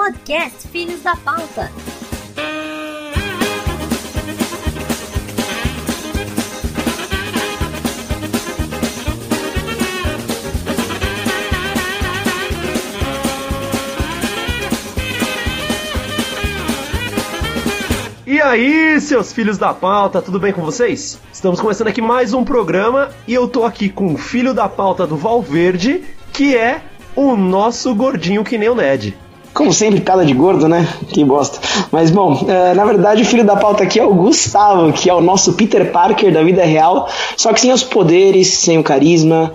podcast Filhos da Pauta. E aí, seus filhos da pauta, tudo bem com vocês? Estamos começando aqui mais um programa e eu tô aqui com o filho da pauta do Valverde, que é o nosso gordinho que nem o Ned. Como sempre, piada de gordo, né? Que bosta. Mas bom, é, na verdade o filho da pauta aqui é o Gustavo, que é o nosso Peter Parker da vida real, só que sem os poderes, sem o carisma.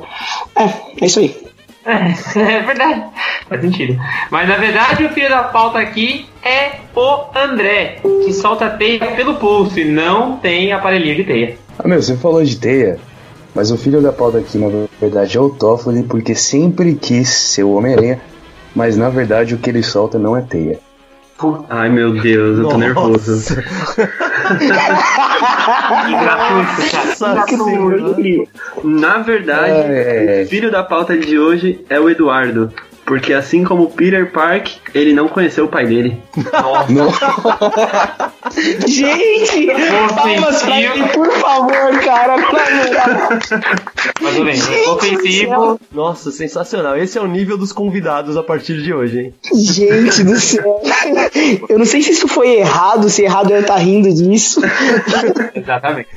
É, é isso aí. É, é verdade, faz sentido. Mas na verdade o filho da pauta aqui é o André, que solta teia pelo pulso e não tem aparelhinho de teia. Ah, meu, você falou de teia, mas o filho da pauta aqui, na verdade, é o Toffoli, porque sempre quis ser o Homem-Aranha, mas na verdade o que ele solta não é teia. Ai meu Deus, eu tô nervoso. Nossa. Na verdade, É. o filho da pauta de hoje é o Eduardo. Porque assim como o Peter Park, ele não conheceu o pai dele. Não. Gente! Palmas pra ele, por favor, cara. Mas tudo bem, Gente ofensivo. Nossa, sensacional. Esse é o nível dos convidados a partir de hoje, hein? Gente do céu. Eu não sei se isso foi errado, se errado é eu estar rindo disso. Exatamente.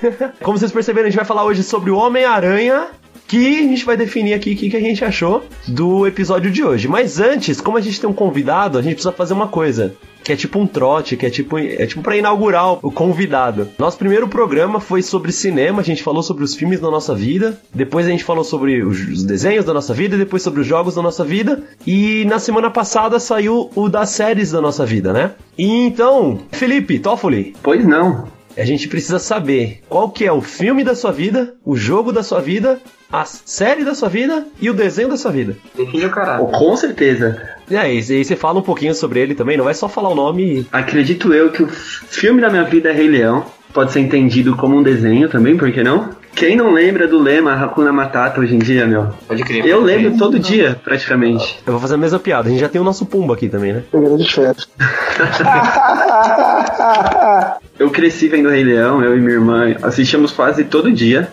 Como vocês perceberam, a gente vai falar hoje sobre o Homem-Aranha. Que a gente vai definir aqui o que, que a gente achou do episódio de hoje. Mas antes, como a gente tem um convidado, a gente precisa fazer uma coisa. Que é tipo um trote, que é tipo, é tipo pra inaugurar o convidado. Nosso primeiro programa foi sobre cinema, a gente falou sobre os filmes da nossa vida. Depois a gente falou sobre os os desenhos da nossa vida, depois sobre os jogos da nossa vida. E na semana passada saiu o das séries da nossa vida, né? E então, Felipe, Toffoli, Pois não. A gente precisa saber qual que é o filme da sua vida, o jogo da sua vida, a série da sua vida e o desenho da sua vida. Define o caralho. Com certeza. E aí, e aí você fala um pouquinho sobre ele também, não vai só falar o nome e... Acredito eu que o filme da minha vida é Rei Leão. Pode ser entendido como um desenho também, por que não? Quem não lembra do lema Hakuna Matata hoje em dia, meu? Pode crer. Eu lembro todo dia, praticamente. Eu vou fazer a mesma piada, a gente já tem o nosso Pumba aqui também, né? Pegando de férias. Eu cresci vendo Rei Leão, eu e minha irmã assistíamos quase todo dia.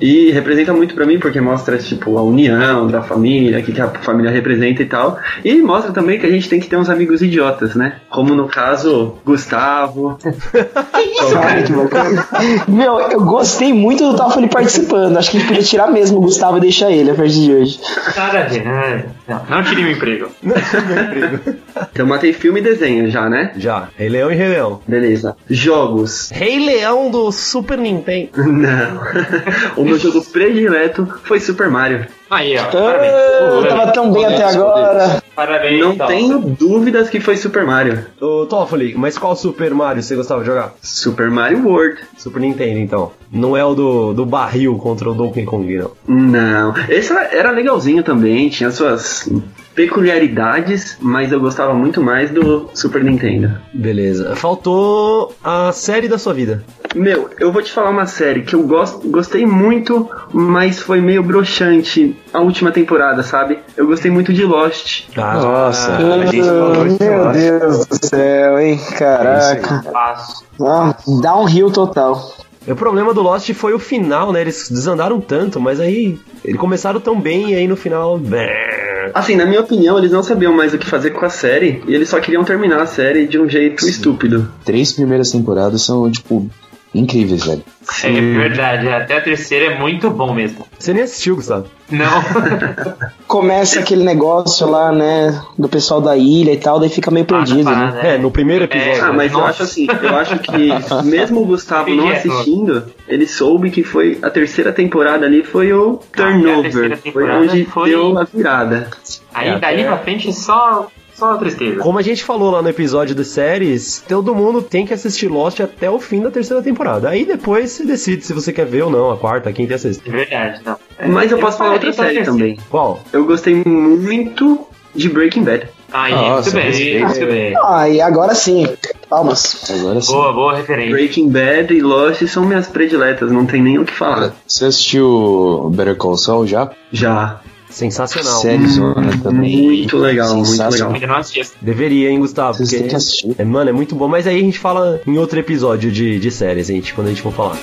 E representa muito pra mim porque mostra tipo a união da família, o que, que a família representa e tal. E mostra também que a gente tem que ter uns amigos idiotas, né? Como no caso Gustavo. Cara, que bacana. Meu, eu gostei muito do Toffoli participando. Acho que a gente podia tirar mesmo o Gustavo e deixar ele a partir de hoje. Nada a ver, né? Não, não tire meu emprego. Então matei filme e desenho já, né? Já, Rei Leão e Rei Leão. Beleza. Jogos. Rei Leão do Super Nintendo. Não. O meu jogo predileto foi Super Mario. Aí, ó. Ah, Parabéns. tava tão bem até agora. Parabéns. Não então. tenho dúvidas que foi Super Mario. Ô, Toffoli, mas qual Super Mario você gostava de jogar? Super Mario World. Super Nintendo, então. Não é o do, do barril contra o Donkey Kong, não. Não. Esse era legalzinho também, tinha suas peculiaridades, mas eu gostava muito mais do Super Nintendo. Beleza. Faltou a série da sua vida. Meu, eu vou te falar uma série que eu gosto, gostei muito, mas foi meio broxante a última temporada, sabe? Eu gostei muito de Lost. Ah, Nossa, a gente falou de Meu Lost. Deus do céu, hein? Caraca. Ah, dá um rio total. O problema do Lost foi o final, né? Eles desandaram tanto, mas aí eles começaram tão bem e aí no final. Bé. Assim, na minha opinião, eles não sabiam mais o que fazer com a série e eles só queriam terminar a série de um jeito estúpido. três primeiras temporadas são, tipo, incríveis, velho. É verdade, até a terceira é muito bom mesmo. Você nem assistiu, Gustavo. Não. Começa aquele negócio lá, né? Do pessoal da ilha e tal, daí fica meio perdido, né? Parada, É, no primeiro episódio. Ah, mas eu Nossa. acho assim, eu acho que mesmo o Gustavo não é, assistindo, ele soube que foi a terceira temporada ali foi o Ah, turnover, foi temporada onde foi- deu a virada. Aí É, daí até- pra frente só, só tristeza. Como a gente falou lá no episódio das séries, todo mundo tem que assistir Lost até o fim da terceira temporada. Aí depois você decide se você quer ver ou não a quarta, a quinta e a sexta. É verdade, não. Mas eu posso falar outra série também. Qual? Eu gostei muito de Breaking Bad. Aí, Nossa, muito bem, respeito. muito bem. Ah, e agora sim. Palmas. Agora sim. Boa, boa referência. Breaking Bad e Lost são minhas prediletas, não tem nem o que falar. Você assistiu Better Call Saul já? Já. Sensacional. Série zona também. Muito legal, muito Sensacional. legal. Ainda não assisti. Deveria, hein, Gustavo? Vocês Porque, têm que assistir. é, mano, é muito bom. Mas aí a gente fala em outro episódio de, de séries, gente, quando a gente for falar.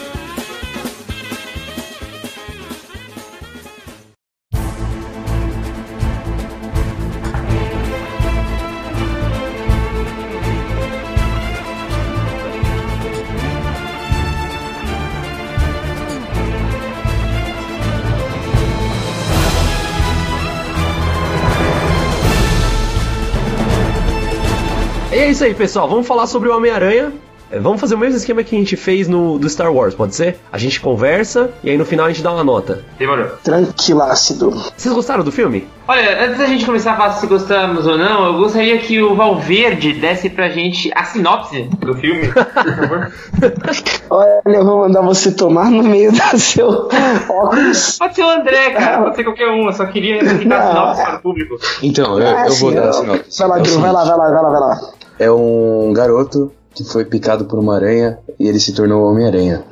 Isso aí, pessoal. Vamos falar sobre o Homem-Aranha. É, Vamos fazer o mesmo esquema que a gente fez no do Star Wars, pode ser? A gente conversa e aí no final a gente dá uma nota. Demorou. Tranquilácido. Vocês gostaram do filme? Olha, antes da gente começar a falar se gostamos ou não, eu gostaria que o Valverde desse pra gente a sinopse do filme, por favor. Olha, eu vou mandar você tomar no meio do seu óculos. Pode ser o André, cara, pode ser qualquer um, eu só queria explicar a sinopse para o público. Então, eu, Ah, eu vou sim, dar a sinopse. Vai lá, É o Drew, vai lá, vai lá, vai lá, vai lá. É um garoto que foi picado por uma aranha e ele se tornou Homem-Aranha.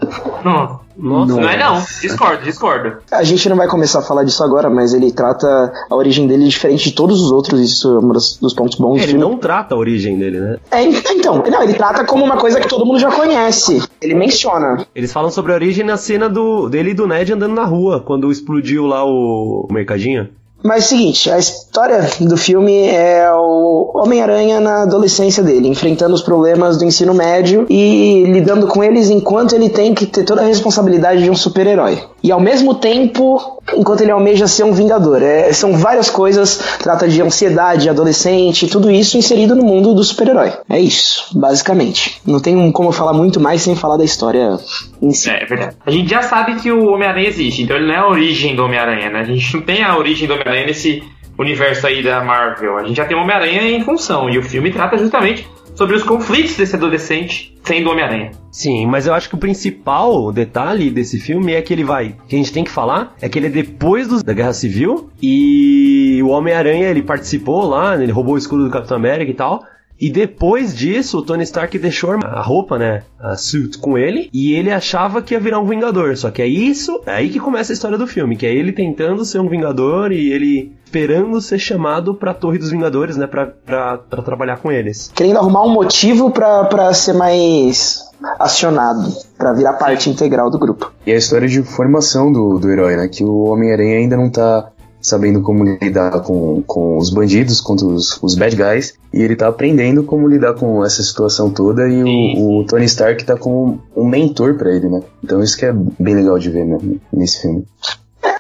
Não, Nossa. não é não, discordo, discordo. A gente não vai começar a falar disso agora, mas ele trata a origem dele diferente de todos os outros, isso é um dos, dos pontos bons do Ele não trata a origem dele, né? É, então, não, ele trata como uma coisa que todo mundo já conhece. Ele menciona. Eles falam sobre a origem na cena do, dele e do Ned andando na rua, quando explodiu lá o, o mercadinho. Mas é o seguinte, a história do filme é o Homem-Aranha na adolescência dele, enfrentando os problemas do ensino médio e lidando com eles enquanto ele tem que ter toda a responsabilidade de um super-herói. E ao mesmo tempo, enquanto ele almeja ser um vingador. É, são várias coisas, trata de ansiedade, adolescente, tudo isso inserido no mundo do super-herói. É isso, basicamente. Não tem como falar muito mais sem falar da história em si. É, é verdade. A gente já sabe que o Homem-Aranha existe, então ele não é a origem do Homem-Aranha, né? A gente não tem a origem do Homem-Aranha nesse universo aí da Marvel. A gente já tem o Homem-Aranha em função, e o filme trata justamente sobre os conflitos desse adolescente sendo Homem-Aranha. Sim, mas eu acho que o principal detalhe desse filme é que ele vai. que a gente tem que falar é que ele é depois dos- da Guerra Civil e o Homem-Aranha ele participou lá, ele roubou o escudo do Capitão América e tal. E depois disso, o Tony Stark deixou a roupa, né? A suit com ele. E ele achava que ia virar um Vingador. Só que é isso, é aí que começa a história do filme. Que é ele tentando ser um Vingador e ele esperando ser chamado pra Torre dos Vingadores, né? Pra, pra, pra trabalhar com eles. Querendo arrumar um motivo pra, pra ser mais acionado, pra virar parte integral do grupo. E a história de formação do, do herói, né? Que o Homem-Aranha ainda não tá sabendo como lidar com, com os bandidos, contra os, os bad guys, e ele tá aprendendo como lidar com essa situação toda, e o, o Tony Stark tá como um mentor pra ele, né? Então isso que é bem legal de ver né, nesse filme.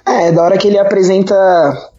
É, é da hora que ele apresenta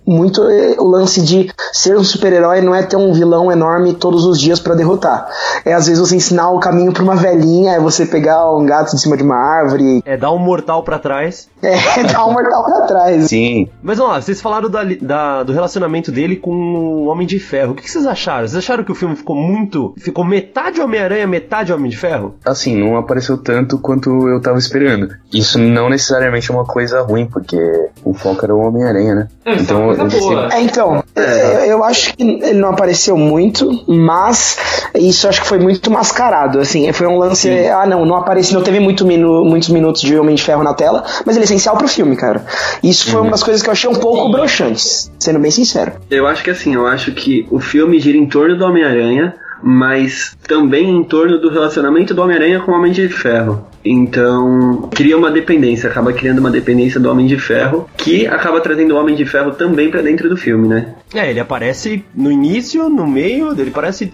muito eh, o lance de ser um super-herói não é ter um vilão enorme todos os dias pra derrotar. É às vezes você ensinar o caminho pra uma velhinha, é você pegar um gato de cima de uma árvore, É dar um mortal pra trás. é dar um mortal pra trás. Sim, Mas vamos lá, vocês falaram da- da- do relacionamento dele com o Homem de Ferro. O que, que vocês acharam? Vocês acharam que o filme ficou muito. Ficou metade Homem-Aranha, metade Homem de Ferro? assim, não apareceu tanto quanto eu tava esperando. Isso não necessariamente é uma coisa ruim, porque o foco era o Homem-Aranha, né? É Então, coisa boa. É, então, eu, eu acho que ele não apareceu muito, mas isso acho que foi muito mascarado, assim, foi um lance, ah não, não apareceu, não teve muito minu- muitos minutos de Homem de Ferro na tela, mas ele é essencial pro filme, cara. Isso foi uma das coisas que eu achei um pouco broxantes, sendo bem sincero. Eu acho que assim, eu acho que o filme gira em torno do Homem-Aranha, mas também em torno do relacionamento do Homem-Aranha com o Homem de Ferro. Então, cria uma dependência, acaba criando uma dependência do Homem de Ferro, que acaba trazendo o Homem de Ferro também pra dentro do filme, né? É, ele aparece no início, no meio, ele aparece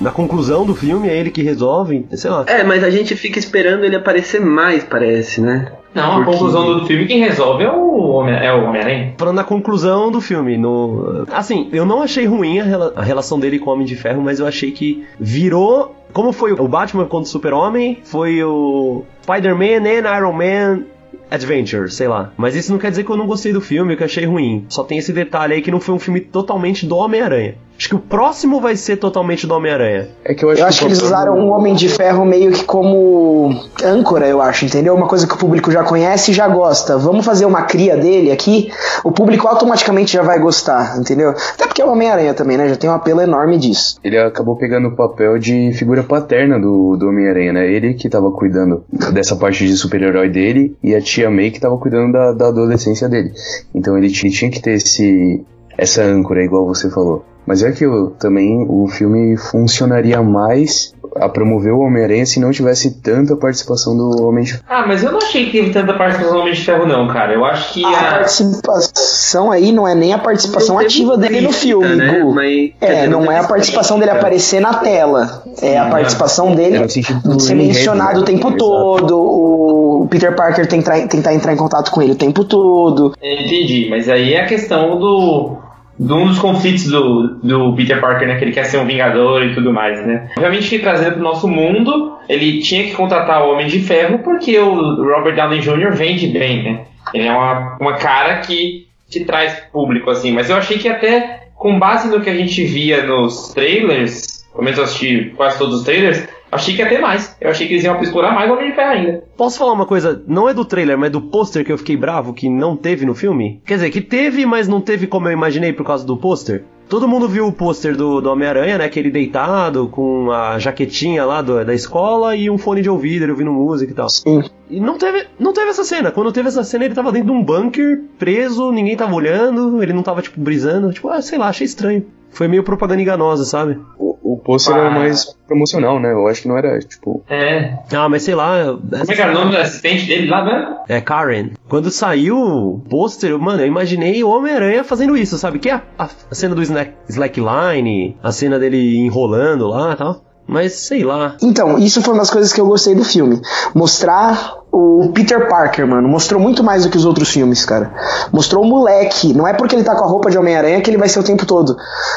na conclusão do filme, é ele que resolve, sei lá. É, mas a gente fica esperando ele aparecer mais, parece, né? Não, a Porque- conclusão do filme, quem resolve é o Homem- é Homem-Aranha. Falando na conclusão do filme, no. Assim, eu não achei ruim a, rela- a relação dele com o Homem de Ferro, mas eu achei que virou. Como foi o Batman contra o Super-Homem, foi o Spider-Man and Iron Man Adventure, sei lá. Mas isso não quer dizer que eu não gostei do filme, que eu achei ruim. Só tem esse detalhe aí que não foi um filme totalmente do Homem-Aranha. Acho que o próximo vai ser totalmente do Homem-Aranha. É que eu acho, Eu acho que eles usaram o Homem de Ferro meio que como âncora, eu acho, entendeu? Uma coisa que o público já conhece e já gosta. Vamos fazer uma cria dele aqui, o público automaticamente já vai gostar, entendeu? Até porque é o Homem-Aranha também, né? Já tem um apelo enorme disso. Ele acabou pegando o papel de figura paterna do, do Homem-Aranha, né? Ele que tava cuidando dessa parte de super-herói dele e a tia May que tava cuidando da, da adolescência dele. Então ele, ele tinha que ter esse, essa âncora, igual você falou. Mas é que eu, também o filme funcionaria mais a promover o Homem-Aranha se não tivesse tanta participação do Homem de Ah, mas eu não achei que teve tanta participação do Homem de Ferro, não, cara. Eu acho que A a. participação aí não é nem a participação ativa dele no filme, né? Gu. Mas, É, não é a participação dele aparecer na tela. É a participação dele É ser mencionado né? o tempo Exato. todo, o Peter Parker tentar, tentar entrar em contato com ele o tempo todo. Entendi, mas aí é a questão do. De um dos conflitos do, do Peter Parker, né? Que ele quer ser um vingador e tudo mais, né? Obviamente trazendo pro nosso mundo, ele tinha que contratar o Homem de Ferro porque o Robert Downey Jr. vende bem, né? Ele é uma, uma cara que te traz público, assim. Mas eu achei que até com base no que a gente via nos trailers, pelo menos eu assisti quase todos os trailers, achei que ia ter mais. Eu achei que eles iam explorar mais o Homem de Ferro ainda. Posso falar uma coisa? Não é do trailer, mas do pôster que eu fiquei bravo que não teve no filme? Quer dizer, que teve, mas não teve como eu imaginei por causa do pôster? Todo mundo viu o pôster do, do Homem-Aranha, né? Aquele deitado, com a jaquetinha lá do- da escola e um fone de ouvido, ele ouvindo música e tal. Sim. E não teve, não teve essa cena. Quando teve essa cena, ele tava dentro de um bunker, preso, ninguém tava olhando, ele não tava, tipo, brisando. Tipo, ah, sei lá, achei estranho. Foi meio propaganda enganosa, sabe? O, o pôster era mais promocional, né? Eu acho que não era, tipo... É. Ah, mas sei lá. Como é que era o nome do assistente dele lá, né? É, Karen. Quando saiu o pôster, mano, eu imaginei o Homem-Aranha fazendo isso, sabe? Que é a, a- cena do slack, slackline, a cena dele enrolando lá e tal. Mas sei lá. Então, isso foi uma das coisas que eu gostei do filme. Mostrar o Peter Parker, mano. Mostrou muito mais do que os outros filmes, cara. Mostrou o moleque. Não é porque ele tá com a roupa de Homem-Aranha que ele vai ser o tempo todo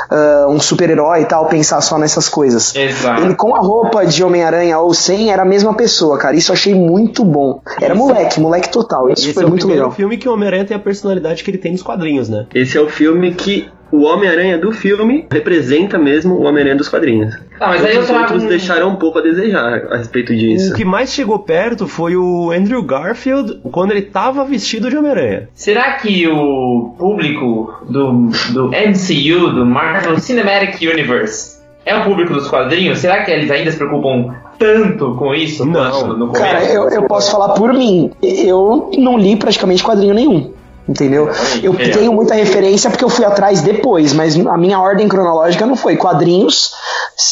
ah, um super-herói e tal, pensar só nessas coisas. Exato. Ele com a roupa de Homem-Aranha ou sem era a mesma pessoa, cara. Isso eu achei muito bom. Era moleque, moleque total. Isso Esse foi é o muito legal. filme que o Homem-Aranha tem a personalidade que ele tem nos quadrinhos, né? Esse é o filme que o Homem-Aranha do filme representa mesmo o Homem-Aranha dos quadrinhos. Ah, mas aí Os trago outros um- deixaram um pouco a desejar a respeito disso. O que mais chegou perto foi o Andrew Garfield quando ele tava vestido de Homem-Aranha. Será que o público do, do MCU, do Marvel Cinematic Universe, é o público dos quadrinhos? Será que eles ainda se preocupam tanto com isso? Não. Cara, eu, eu posso falar por mim. Eu não li praticamente quadrinho nenhum. Entendeu? Eu É. tenho muita referência porque eu fui atrás depois, mas a minha ordem cronológica não foi quadrinhos,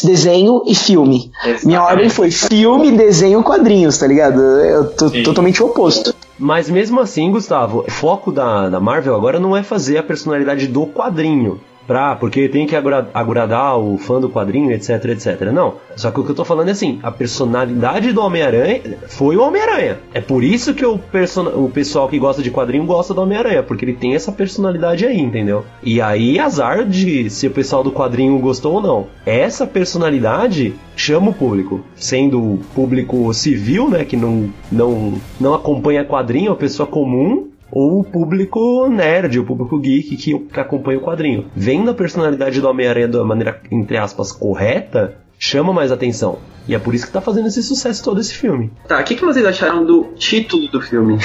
desenho e filme. Exatamente. Minha ordem foi filme, desenho, quadrinhos, tá ligado? Eu tô Sim. totalmente o oposto. Mas mesmo assim, Gustavo, o foco da, da Marvel agora não é fazer a personalidade do quadrinho. Pra, porque tem que agra- agradar o fã do quadrinho, etc, etc. Não. Só que o que eu tô falando é assim: a personalidade do Homem-Aranha foi o Homem-Aranha. É por isso que o, person- o pessoal que gosta de quadrinho gosta do Homem-Aranha, porque ele tem essa personalidade aí, entendeu? E aí, azar de se o pessoal do quadrinho gostou ou não. Essa personalidade chama o público. Sendo o público civil, né, que não, não, não acompanha quadrinho, a pessoa comum, ou o público nerd, o público geek que, que acompanha o quadrinho. Vendo a personalidade do Homem-Aranha da maneira, entre aspas, correta, chama mais atenção. E é por isso que tá fazendo esse sucesso todo esse filme. Tá, o que, que vocês acharam do título do filme?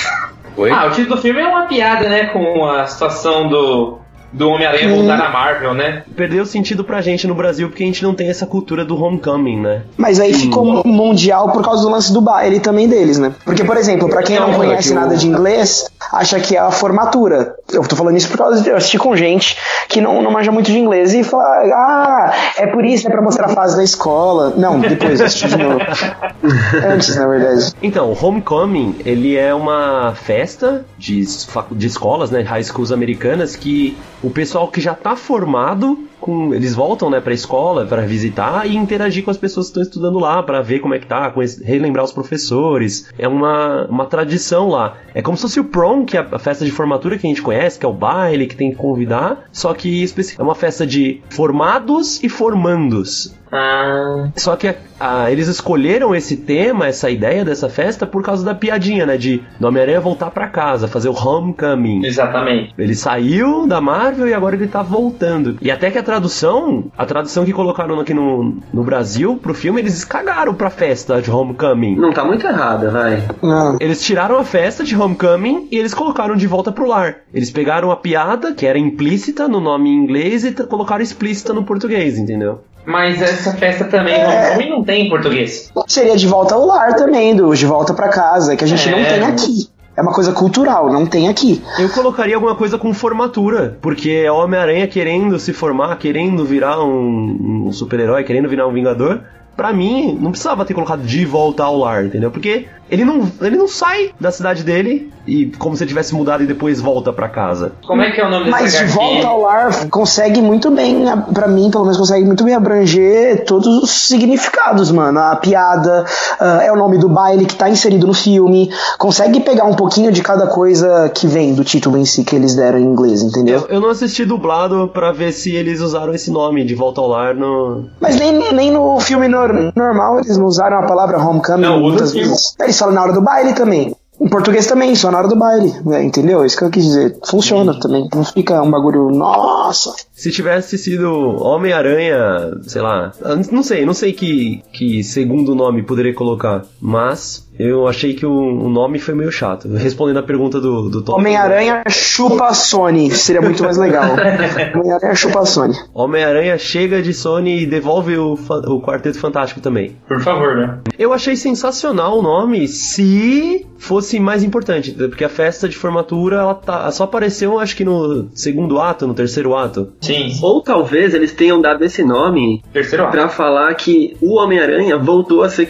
Oi? Ah, o título do filme é uma piada, né? Com a situação do, do Homem-Aranha voltar na Marvel, né? Perdeu sentido pra gente no Brasil porque a gente não tem essa cultura do homecoming, né? Mas aí ficou mundial por causa do lance do baile também deles, né? Porque, por exemplo, pra quem não Não, conhece é nada de inglês, acha que é a formatura. Eu tô falando isso por causa de eu assistir com gente que não, não manja muito de inglês e fala, ah, é por isso, é pra mostrar a fase da escola. Não, depois eu assisti de novo. Antes, na verdade. Então, o Homecoming, ele é uma festa de, de escolas, né, high schools americanas, que o pessoal que já tá formado, com, eles voltam, né, pra escola para visitar e interagir com as pessoas que estão estudando lá, para ver como é que tá, relembrar os professores. É uma, uma tradição lá. É como se fosse o prom, que é a festa de formatura que a gente conhece, que é o baile, que tem que convidar, só que é uma festa de formados e formandos. Ah, Só que ah, eles escolheram esse tema, essa ideia dessa festa, por causa da piadinha, né? De Homem-Aranha voltar pra casa, fazer o homecoming. exatamente. Ele saiu da Marvel e agora ele tá voltando. E até que a tradução, a tradução que colocaram aqui no, no Brasil pro filme, eles cagaram pra festa de Homecoming. Não tá muito errada, vai. Não. Eles tiraram a festa de Homecoming e eles colocaram de volta pro lar. Eles pegaram a piada, que era implícita no nome em inglês, e colocaram explícita no português, entendeu? Mas essa festa também homecoming não tem em português. Seria de volta ao lar também, do de volta pra casa, que a gente É. não tem aqui. É uma coisa cultural, não tem aqui. Eu colocaria alguma coisa com formatura, porque é Homem-Aranha querendo se formar, querendo virar um, um super-herói, querendo virar um vingador. Pra mim, não precisava ter colocado de volta ao lar, entendeu? Porque ele não, ele não sai da cidade dele e como se ele tivesse mudado e depois volta pra casa. Como é que é o nome Mas de volta ao lar consegue muito bem, a- pra mim, pelo menos, consegue muito bem abranger todos os significados, mano. A piada, ah, é o nome do baile que tá inserido no filme. Consegue pegar um pouquinho de cada coisa que vem do título em si que eles deram em inglês, entendeu? Eu, eu não assisti dublado pra ver se eles usaram esse nome de volta ao lar no. Mas nem, nem no filme nor- normal eles não usaram a palavra homecoming Não, muitas sim. vezes. Eles falam na hora do baile também. Em português também, só na hora do baile. né, Entendeu? Isso que eu quis dizer. Funciona também. Não fica um bagulho. Nossa! Se tivesse sido Homem-Aranha, sei lá, não sei, não sei que, que segundo nome poderia colocar, mas eu achei que o, o nome foi meio chato. Respondendo a pergunta do, do Tom. Homem-Aranha chupa Sony. Seria muito mais legal. Homem-Aranha chupa Sony. Homem-Aranha chega de Sony e devolve o, o Quarteto Fantástico também. Por favor, né? Eu achei sensacional o nome se fosse mais importante, porque a festa de formatura ela tá, só apareceu acho que no segundo ato, no terceiro ato. Sim. Ou talvez eles tenham dado esse nome Terceiro ato. pra falar que o Homem-Aranha voltou a ser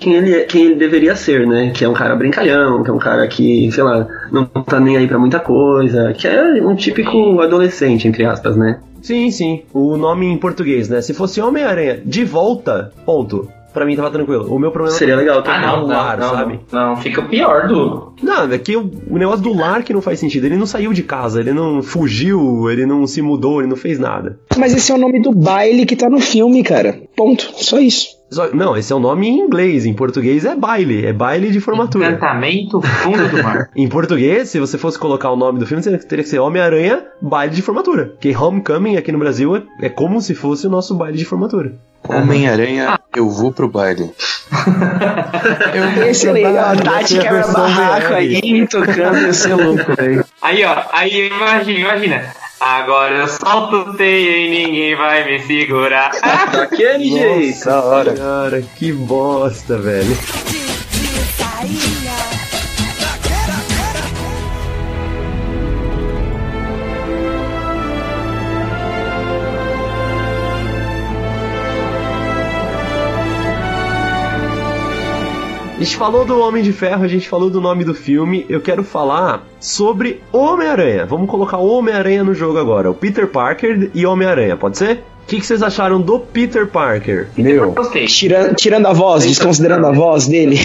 quem ele, é- quem ele deveria ser, né? Que é um cara brincalhão, que é um cara que, sei lá, não tá nem aí pra muita coisa, que é um típico adolescente, entre aspas, né? Sim, sim. O nome em português, né? Se fosse Homem-Aranha de volta, ponto. Pra mim tava tranquilo. O meu problema Seria legal Ah, também. não, não, lar, não, sabe? Não, fica pior do. Não, é que o, o negócio do lar que não faz sentido. Ele não saiu de casa, ele não fugiu, ele não se mudou, ele não fez nada. Mas esse é o nome do baile que tá no filme, cara. Ponto. Só isso. Só- não, esse é o nome em inglês. Em português é baile. É baile de formatura. Encantamento fundo do mar. Em português, se você fosse colocar o nome do filme, você teria que ser Homem-Aranha Baile de Formatura. Porque Homecoming aqui no Brasil é, é como se fosse o nosso baile de formatura. Homem-Aranha, eu vou pro baile. Esse é legal. Tati quebra versão barraco aí, tocando. Ia ser louco, velho. Aí, ó, aí imagina, imagina. Agora eu solto o teio e ninguém vai me segurar. Daquele jeito. Da hora. Cara, que bosta, velho. A gente falou do Homem de Ferro, a gente falou do nome do filme. Eu quero falar sobre Homem-Aranha. Vamos colocar Homem-Aranha no jogo agora. O Peter Parker e Homem-Aranha, pode ser? O que, que vocês acharam do Peter Parker? Meu, Gostei. Tirando, tirando a voz, desconsiderando a voz dele.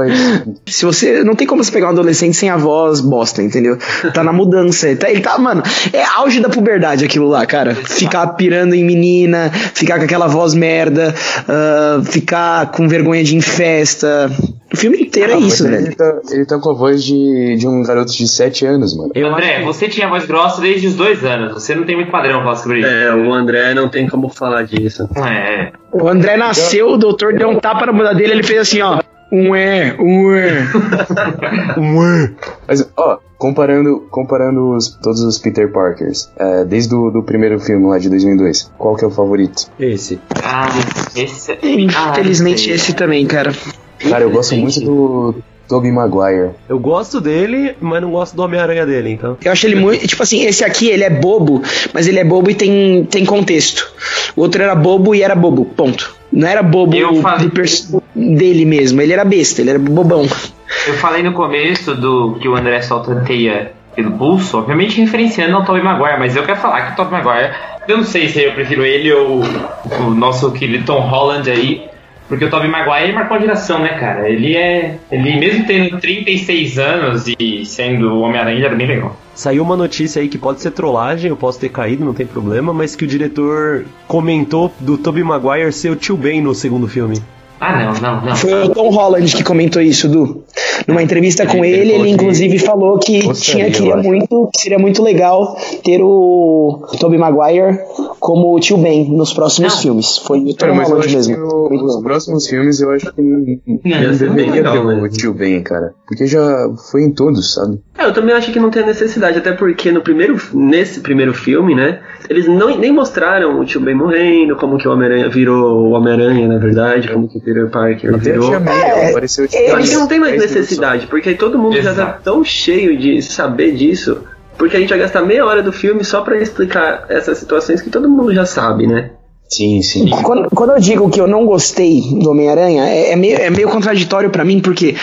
Se você. Não tem como você pegar um adolescente sem a voz bosta, entendeu? Tá na mudança. Ele tá, ele tá, mano, é auge da puberdade aquilo lá, cara. Ficar pirando em menina, ficar com aquela voz merda, ah, ficar com vergonha de ir em festa. O filme inteiro é Ah, isso, mas velho. Ele tá, ele tá com a voz de, de um garoto de 7 anos, mano. Eu André, acho- você tinha voz grossa desde os dois anos. Você não tem muito padrão pra falar sobre isso. É, o André não tem como falar disso. É. O André nasceu, o doutor deu um tapa na bunda dele, ele fez assim, ó. Um é, um é. Mas, ó, comparando, comparando os- todos os Peter Parkers, é, desde o do primeiro filme lá de 2002, qual que é o favorito? Esse. Ah, esse. Infelizmente Ah, esse também, cara. Cara, eu gosto muito do Tobey Maguire. Eu gosto dele, mas não gosto do Homem-Aranha dele, então. Eu acho ele muito. Tipo assim, esse aqui, ele é bobo, mas ele é bobo e tem, tem contexto. O outro era bobo e era bobo, ponto. Não era bobo Eu falei- do pers- dele mesmo, ele era besta, ele era bobão. Eu falei no começo do que o André solta teia pelo pulso, obviamente referenciando ao Tobey Maguire, mas eu quero falar que o Tobey Maguire, eu não sei se eu prefiro ele ou o nosso querido Tom Holland aí, porque o Tobey Maguire ele marcou a geração, né, cara? Ele é. Ele mesmo tendo 36 anos e sendo o Homem-Aranha, já era bem legal. Saiu uma notícia aí que pode ser trollagem, eu posso ter caído, não tem problema, mas que o diretor comentou do Tobey Maguire ser o tio Ben no segundo filme. Ah, não, não, não. Foi o Tom Holland que comentou isso, Du. Numa entrevista com Ele ele, ele, falou que inclusive falou que gostaria, tinha, queria eu muito, que seria muito legal ter o Tobey Maguire como o tio Ben nos próximos filmes. Foi o É, Tom eu Holland mesmo. Muito os bom. próximos filmes eu acho que não, não deveria legal, ter o tio Ben, cara. Porque já foi em todos, sabe? É, eu também acho que não tem a necessidade, até porque no primeiro, nesse primeiro filme, né, eles não, nem mostraram o tio Ben morrendo, como que o Homem-Aranha virou o Homem-Aranha, na verdade, como que o Peter Parker Até virou. É, apareceu Eu acho que não tem mais minutos necessidade, porque aí todo mundo já tá Exato. tão cheio de saber disso, porque a gente vai gastar meia hora do filme só pra explicar essas situações que todo mundo já sabe, né? Sim, sim. Quando, quando eu digo que eu não gostei do Homem-Aranha, é, é meio, é meio contraditório pra mim, porque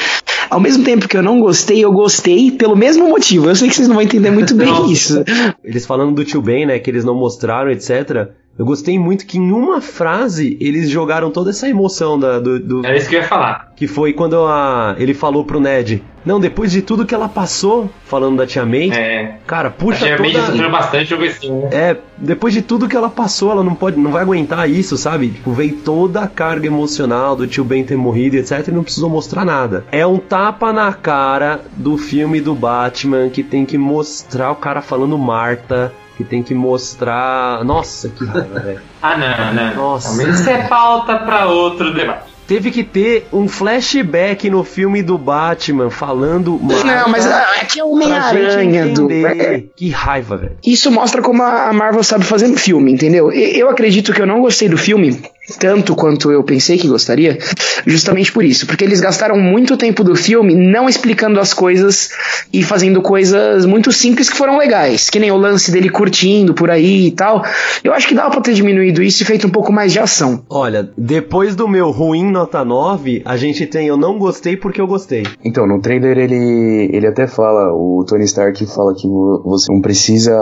ao mesmo tempo que eu não gostei, eu gostei pelo mesmo motivo. Eu sei que vocês não vão entender muito bem isso. Eles falando do tio Ben, né, que eles não mostraram, etc. Eu gostei muito que em uma frase eles jogaram toda essa emoção da, do, do- Era isso que eu ia falar. que foi quando a- ele falou pro Ned, não, depois de tudo que ela passou, falando da tia May, É. cara, A puxa Tia May já toda... sofreu bastante, eu gostei. né? É, depois de tudo que ela passou, ela não pode, não vai aguentar isso, sabe? Tipo, veio toda a carga emocional do tio Ben ter morrido, etc, e não precisou mostrar nada. É um tapa na cara do filme do Batman que tem que mostrar o cara falando Marta, que tem que mostrar. Nossa, que raiva, velho. Ah, não, não. Nossa. Isso é pauta pra outro debate. Teve que ter um flashback no filme do Batman falando. Não, mas ah, é que é o Homem-Aranha do. entender. Que raiva, velho. Isso mostra como a Marvel sabe fazer filme, entendeu? E- Eu acredito que eu não gostei do filme tanto quanto eu pensei que gostaria, justamente por isso, porque eles gastaram muito tempo do filme não explicando as coisas e fazendo coisas muito simples que foram legais, que nem o lance dele curtindo por aí e tal. Eu acho que dava pra ter diminuído isso e feito um pouco mais de ação. Olha, depois do meu ruim nota 9, a gente tem eu não gostei porque eu gostei. Então, no trailer ele, ele até fala, o Tony Stark fala que vo- você não precisa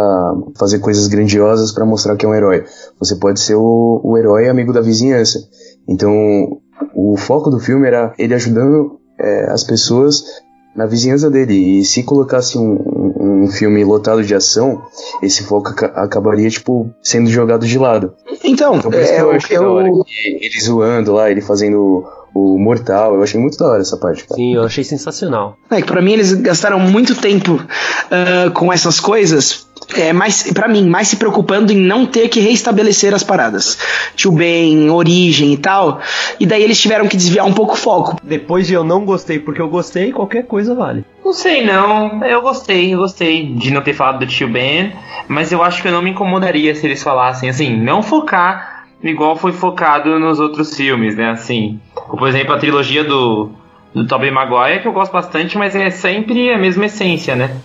fazer coisas grandiosas pra mostrar que é um herói. Você pode ser o, o herói amigo da vizinhança. Então, o foco do filme era ele ajudando é, as pessoas na vizinhança dele. E se colocasse um, um, um filme lotado de ação, esse foco aca- acabaria, tipo, sendo jogado de lado. Então, Então, por isso que é, eu eu, da hora que ele zoando lá, ele fazendo o mortal. Eu achei muito da hora essa parte, cara. Sim, eu achei sensacional. É que pra mim eles gastaram muito tempo ah, com essas coisas. É, mais, pra mim, mais se preocupando em não ter que reestabelecer as paradas. Tio Ben, origem e tal. E daí eles tiveram que desviar um pouco o foco. Depois de eu não gostei porque eu gostei, qualquer coisa vale. Não sei não, eu gostei, eu gostei de não ter falado do tio Ben, mas eu acho que eu não me incomodaria se eles falassem assim, não focar igual foi focado nos outros filmes, né? Assim, como, por exemplo, a trilogia do, do Tobey Maguire, que eu gosto bastante, mas é sempre a mesma essência, né?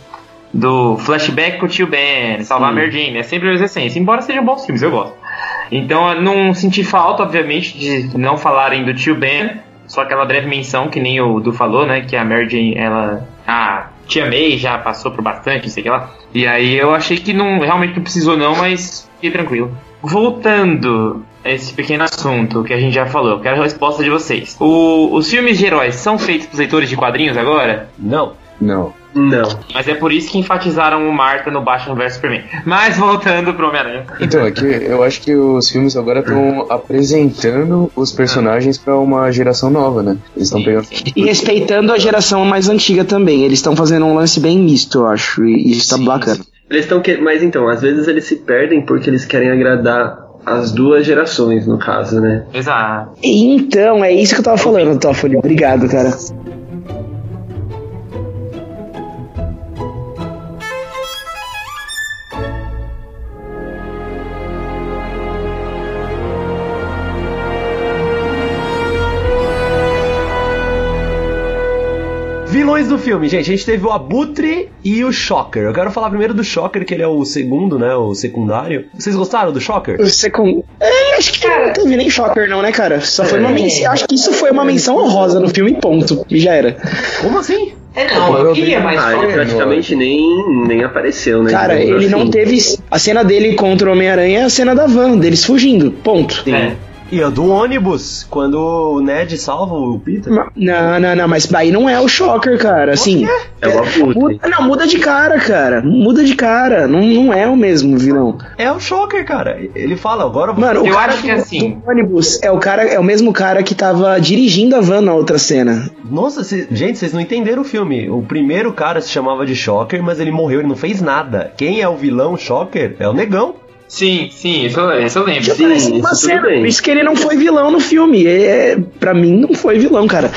Do flashback com o tio Ben, salvar a Mary Jane, é sempre a mesma essência, embora sejam bons filmes, eu gosto. Então eu não senti falta, obviamente, de não falarem do tio Ben, só aquela breve menção que nem o Du falou, né? Que a Mary Jane, ela. A tia May já passou por bastante, não sei o que lá. E aí eu achei que não realmente não precisou, não, mas fiquei tranquilo. Voltando a esse pequeno assunto que a gente já falou, eu quero a resposta de vocês. O- os filmes de heróis são feitos por leitores de quadrinhos agora? Não. Não. Não. Mas é por isso que enfatizaram o Marta no Batman vs Superman. Mas voltando pro Homem-Aranha. Então, é que eu acho que os filmes agora estão apresentando os personagens pra uma geração nova, né? Eles estão Sim, pegando. sim. E respeitando a geração mais antiga também. Eles estão fazendo um lance bem misto, eu acho. E isso tá Sim, bacana. Eles estão que... Mas então, às vezes eles se perdem porque eles querem agradar as duas gerações, no caso, né? Exato. E Então, é isso que eu tava falando, Toffoli. Obrigado, cara. Vilões do filme, gente. A gente teve o Abutre e o Shocker. Eu quero falar primeiro do Shocker, que ele é o segundo, né? O secundário. Vocês gostaram do Shocker? O segundo. É, acho que não teve nem shocker, não, né, cara? Só foi uma menção. Acho que isso foi uma menção honrosa no filme, ponto. E já era. Como assim? É, não, eu queria mais Ah, ele praticamente nem, nem apareceu, né? Cara, ele não assim. teve. A cena dele contra o Homem-Aranha é a cena da van, deles fugindo. Ponto. Sim. É. E a do ônibus, quando o Ned salva o Peter. Não, não, não, mas aí não é o Shocker, cara. Assim, É o Abutre. muda, não, muda de cara, cara. Muda de cara. Não, não é o mesmo vilão. É o Shocker, cara. Ele fala, agora Mano, o Eu cara acho que do, assim- do ônibus é o cara, é o mesmo cara que tava dirigindo a van na outra cena. Nossa, cê- gente, vocês não entenderam o filme. O primeiro cara se chamava de Shocker, mas ele morreu, ele não fez nada. Quem é o vilão Shocker? É o negão. Sim, sim, isso, eu- isso eu lembro. Já Sim, uma isso tudo cena, isso que ele não foi vilão no filme. É, pra mim, não foi vilão, cara.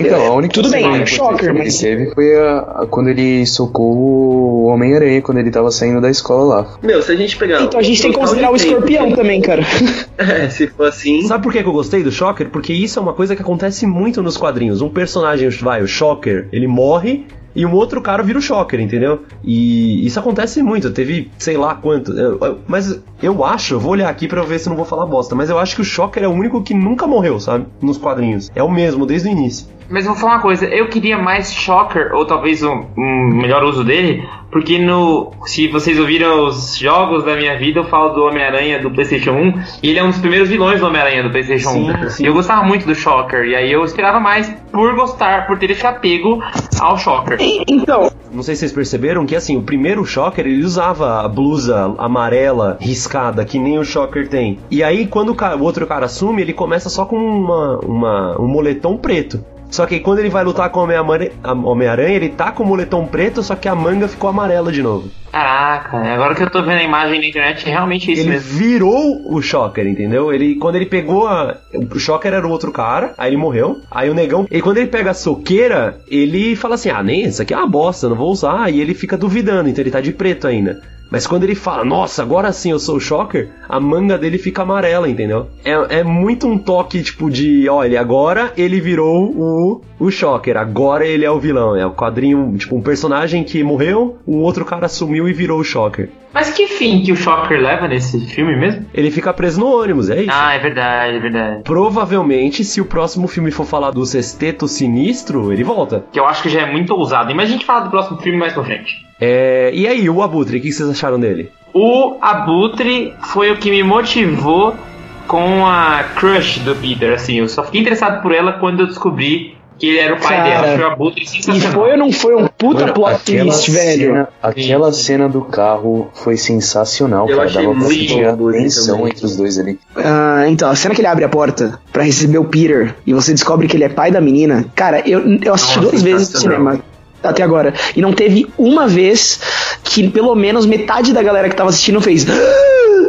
Então, É, a única Tudo bem, é um Shocker, que ele mas. teve foi a, a- quando ele socou o Homem-Aranha, quando ele tava saindo da escola lá. Meu, se a gente pegar. Então a gente tem que considerar o de tempo- escorpião também, cara. É, se for assim. Sabe por que que eu gostei do Shocker? Porque isso é uma coisa que acontece muito nos quadrinhos. Um personagem, vai, o Shocker, ele morre e um outro cara vira o Shocker, entendeu? E isso acontece muito. Teve, sei lá quanto. eu- eu- mas eu acho, eu vou olhar aqui eu ver se não vou falar bosta, mas eu acho que o Shocker é o único que nunca morreu, sabe? Nos quadrinhos. É o mesmo, desde o início. Mas eu vou falar uma coisa, eu queria mais Shocker, ou talvez um, um melhor uso dele, porque no. Se vocês ouviram os jogos da minha vida, eu falo do Homem-Aranha do Playstation 1, e ele é um dos primeiros vilões do Homem-Aranha do Playstation Sim, 1. sim. E eu gostava muito do Shocker, e aí eu esperava mais por gostar, por ter esse apego ao Shocker. Então, Não sei se vocês perceberam que assim, o primeiro Shocker ele usava a blusa amarela riscada, que nem o Shocker tem. E aí, quando o, o outro cara assume, ele começa só com uma, uma- um moletom preto. Só que quando ele vai lutar com o Homem-Aranha, Homem-Aranha, ele tá com o moletom preto, só que a manga ficou amarela de novo. Caraca, agora que eu tô vendo a imagem na internet, é realmente isso ele mesmo. virou o Shocker, entendeu? Ele quando ele pegou a o Shocker era o outro cara, aí ele morreu. Aí o negão, e quando ele pega a soqueira, ele fala assim: "Ah, nem isso aqui é uma bosta, não vou usar". E ele fica duvidando, então ele tá de preto ainda. Mas quando ele fala, nossa, agora sim eu sou o Shocker, a manga dele fica amarela, entendeu? É, é muito um toque, tipo, de, olha, agora ele virou o, o Shocker, agora ele é o vilão. É o quadrinho, tipo, um personagem que morreu, um outro cara sumiu e virou o Shocker. Mas que fim que o Shocker leva nesse filme mesmo? Ele fica preso no ônibus, é isso. Ah, é verdade, é verdade. Provavelmente, se o próximo filme for falar do sexteto sinistro, ele volta. Que eu acho que já é muito ousado. Mas a gente fala do próximo filme mais pra frente. É, e aí, o Abutre, o que vocês acharam dele? O Abutre foi o que me motivou com a crush do Peter, assim, eu só fiquei interessado por ela quando eu descobri que ele era o pai Cara, dela. Abutre e sensacional. foi ou não foi um puta Mano, plot twist, velho? cena, aquela cena do carro foi sensacional, Eu cara. achei Dava pra sentir a tensão entre os dois ali. Ah, então, a cena que ele abre a porta pra receber o Peter e você descobre que ele é pai da menina, cara, eu, eu assisti Nossa, duas vezes no cinema até agora. E não teve uma vez que pelo menos metade da galera que tava assistindo fez.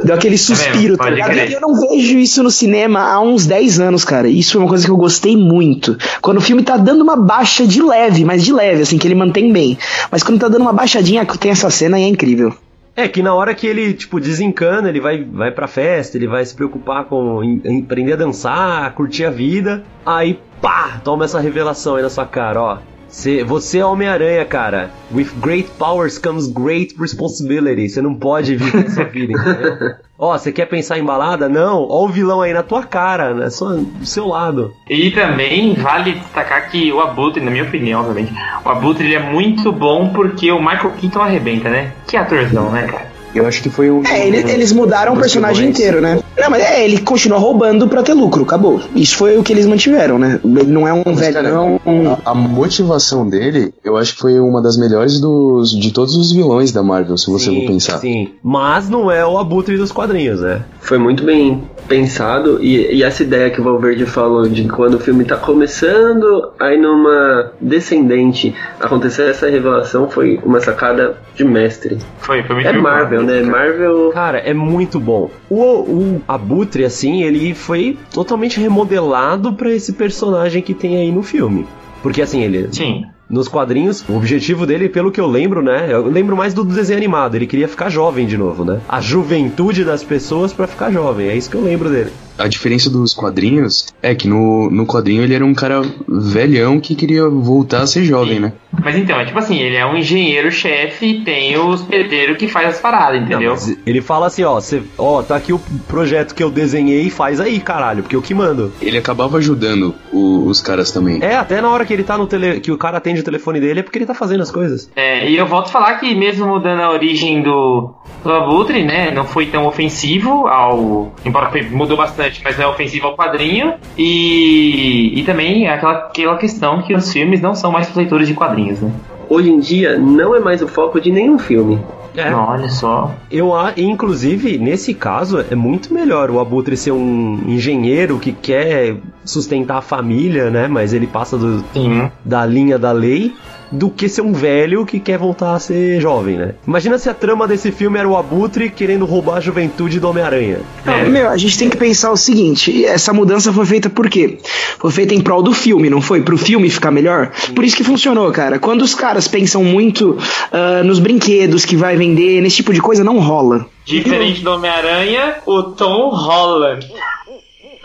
Deu aquele suspiro, tá pode ligado? crer. E Eu não vejo isso no cinema há uns 10 anos, cara. Isso foi uma coisa que eu gostei muito. Quando o filme tá dando uma baixa de leve, mas de leve, assim, que ele mantém bem. Mas quando tá dando uma baixadinha, tem essa cena e é incrível. É que na hora que ele, tipo, desencana, ele vai, vai pra festa, ele vai se preocupar com em, em aprender a dançar, curtir a vida. Aí, pá, toma essa revelação aí na sua cara, ó. Cê, você é Homem-Aranha, cara. With great powers comes great responsibility. Você não pode viver essa vida, entendeu? Ó, você quer pensar em balada? Não. Ó o vilão aí na tua cara, né? Só do seu lado. E também vale destacar que o Abutre, na minha opinião, obviamente, o Abutre ele é muito bom porque o Michael Keaton arrebenta, né? Que atorzão, né, cara? Eu acho que foi um. É, ele- eles mudaram o dos personagem inteiro, né? Não, mas é, ele continua roubando pra ter lucro, acabou. Isso foi o que eles mantiveram, né? Ele não é um Mas, velho, cara, não. um- A, a motivação dele, eu acho que foi uma das melhores dos, de todos os vilões da Marvel, se você sim, for pensar. Sim. Mas não é o abutre dos quadrinhos, né? Foi muito bem pensado e, e essa ideia que o Valverde falou de quando o filme tá começando, aí numa descendente acontecer essa revelação foi uma sacada de mestre. Foi, foi muito É. Marvel, né? Marvel Cara, é muito bom. O, o Abutre, assim, ele foi totalmente remodelado pra esse personagem que tem aí no filme. Porque, assim, ele. Sim. Nos quadrinhos, o objetivo dele, pelo que eu lembro, né? Eu lembro mais do desenho animado. Ele queria ficar jovem de novo, né? A juventude das pessoas pra ficar jovem. É isso que eu lembro dele. A diferença dos quadrinhos é que no, no quadrinho ele era um cara velhão que queria voltar a ser jovem, né? Mas então, é tipo assim, ele é um engenheiro-chefe e tem os pedreiros que faz as paradas, Não, entendeu? mas ele fala assim, ó, cê, ó, tá aqui o projeto que eu desenhei, faz aí, caralho, porque eu que mando. Ele acabava ajudando o- os caras também. É, até na hora que ele tá no tele, que o cara atende o telefone dele é porque ele tá fazendo as coisas. É, e eu volto a falar que mesmo mudando a origem do, do Abutre, né, não foi tão ofensivo ao... Embora mudou bastante interessante, mas não é ofensivo ao quadrinho. E, e também é aquela, aquela questão que os filmes não são mais leitores de quadrinhos, né? Hoje em dia, não é mais o foco de nenhum filme. É. Não, olha só. Eu, a- inclusive, nesse caso, é muito melhor o Abutre ser um engenheiro que quer sustentar a família, né? Mas ele passa do- Sim. da linha da lei, do que ser um velho que quer voltar a ser jovem, né? Imagina se a trama desse filme era o Abutre querendo roubar a juventude do Homem-Aranha. Não, Meu, a gente tem que pensar o seguinte: essa mudança foi feita por quê? Foi feita em prol do filme, não foi? Pro filme ficar melhor? Por isso que funcionou, cara. Quando os caras pensam muito ah, nos brinquedos que vai vender, nesse tipo de coisa, não rola. Diferente do Homem-Aranha, o Tom Holland.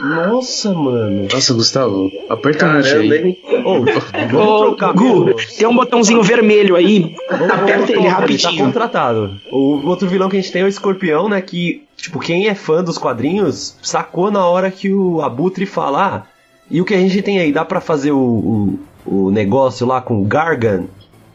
Nossa, mano. Nossa, Gustavo, aperta Caramba, aí. hein? Vamos Ô, trocar Gu, tem um botãozinho vermelho aí. Vamos- Aperta ele Tá rapidinho. contratado. O outro vilão que a gente tem é o Escorpião, né? Que, tipo, quem é fã dos quadrinhos sacou na hora que o Abutre falar. E o que a gente tem aí? Dá pra fazer o, o, o negócio lá com o Gargan?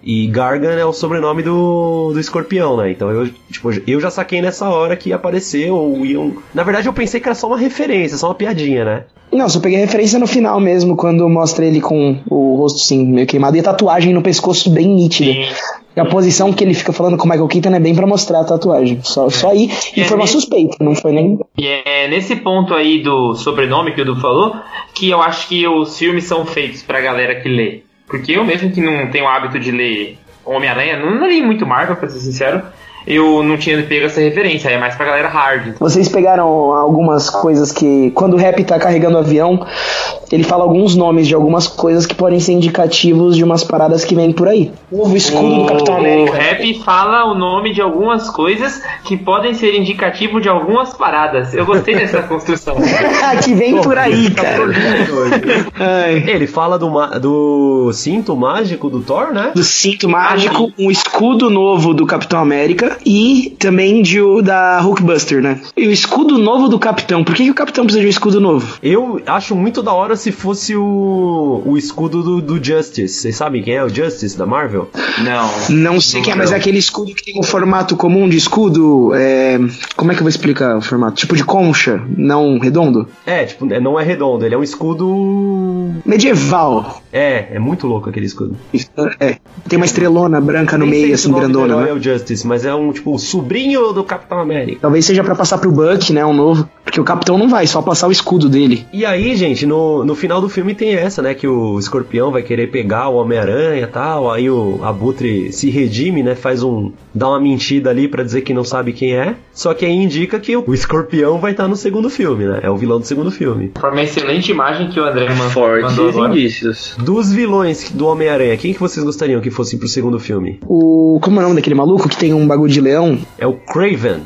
E Gargan é o sobrenome do, do escorpião, né? Então eu, tipo, eu já saquei nessa hora que ia aparecer ou iam. Na verdade, eu pensei que era só uma referência, só uma piadinha, né? Não, só peguei referência no final mesmo, quando mostra ele com o rosto assim, meio queimado e a tatuagem no pescoço bem nítida. E a posição que ele fica falando com o Michael Keaton é bem pra mostrar a tatuagem. Só, só aí. E É foi uma mesmo? suspeita, não foi nem. E é nesse ponto aí do sobrenome que o Du falou que eu acho que os filmes são feitos pra galera que lê. Porque eu mesmo que não tenho o hábito de ler Homem-Aranha, não, não li muito Marvel, pra ser sincero, eu não tinha pego essa referência, é mais pra galera hard. Vocês pegaram algumas coisas que. Quando o Rap tá carregando o avião, ele fala alguns nomes de algumas coisas que podem ser indicativos de umas paradas que vêm por aí. O ovo escudo do Capitão O América. rap fala o nome de algumas coisas que podem ser indicativo de algumas paradas. Eu gostei dessa construção. que vem por aí, cara. Ai. Ele fala do, ma- do cinto mágico do Thor, né? Do cinto mágico, um escudo novo do Capitão América e também de o da Hulkbuster, né? E o escudo novo do Capitão. Por que, que o Capitão precisa de um escudo novo? Eu acho muito da hora se fosse o, o escudo do, do Justice. Vocês sabem quem é o Justice da Marvel? Não. Não sei quem é, mas é aquele escudo que tem um formato comum de escudo. É... Como é que eu vou explicar o formato? Tipo de concha, não redondo? É, tipo, é- não é redondo, ele é um escudo. Medieval. É, é muito louco aquele escudo. É. Tem uma estrelona branca no meio, assim, grandona, herói né? é o Justice, mas é um, tipo, o sobrinho do Capitão América. Talvez seja pra passar pro Buck, né? Um novo. Porque o Capitão não vai, só passar o escudo dele. E aí, gente, no, no final do filme tem essa, né? Que o escorpião vai querer pegar o Homem-Aranha e tal. Aí o Abutre se redime, né? Faz um. dá uma mentira ali pra dizer que não sabe quem é. Só que aí indica que o escorpião vai estar no segundo filme, né? É o vilão do segundo filme. Foi uma excelente imagem que o André man- Fortes mandou agora. indícios. Dos vilões do Homem-Aranha, quem que vocês gostariam que fossem pro segundo filme? O. Como é o nome daquele maluco que tem um bagulho de leão? É o Craven.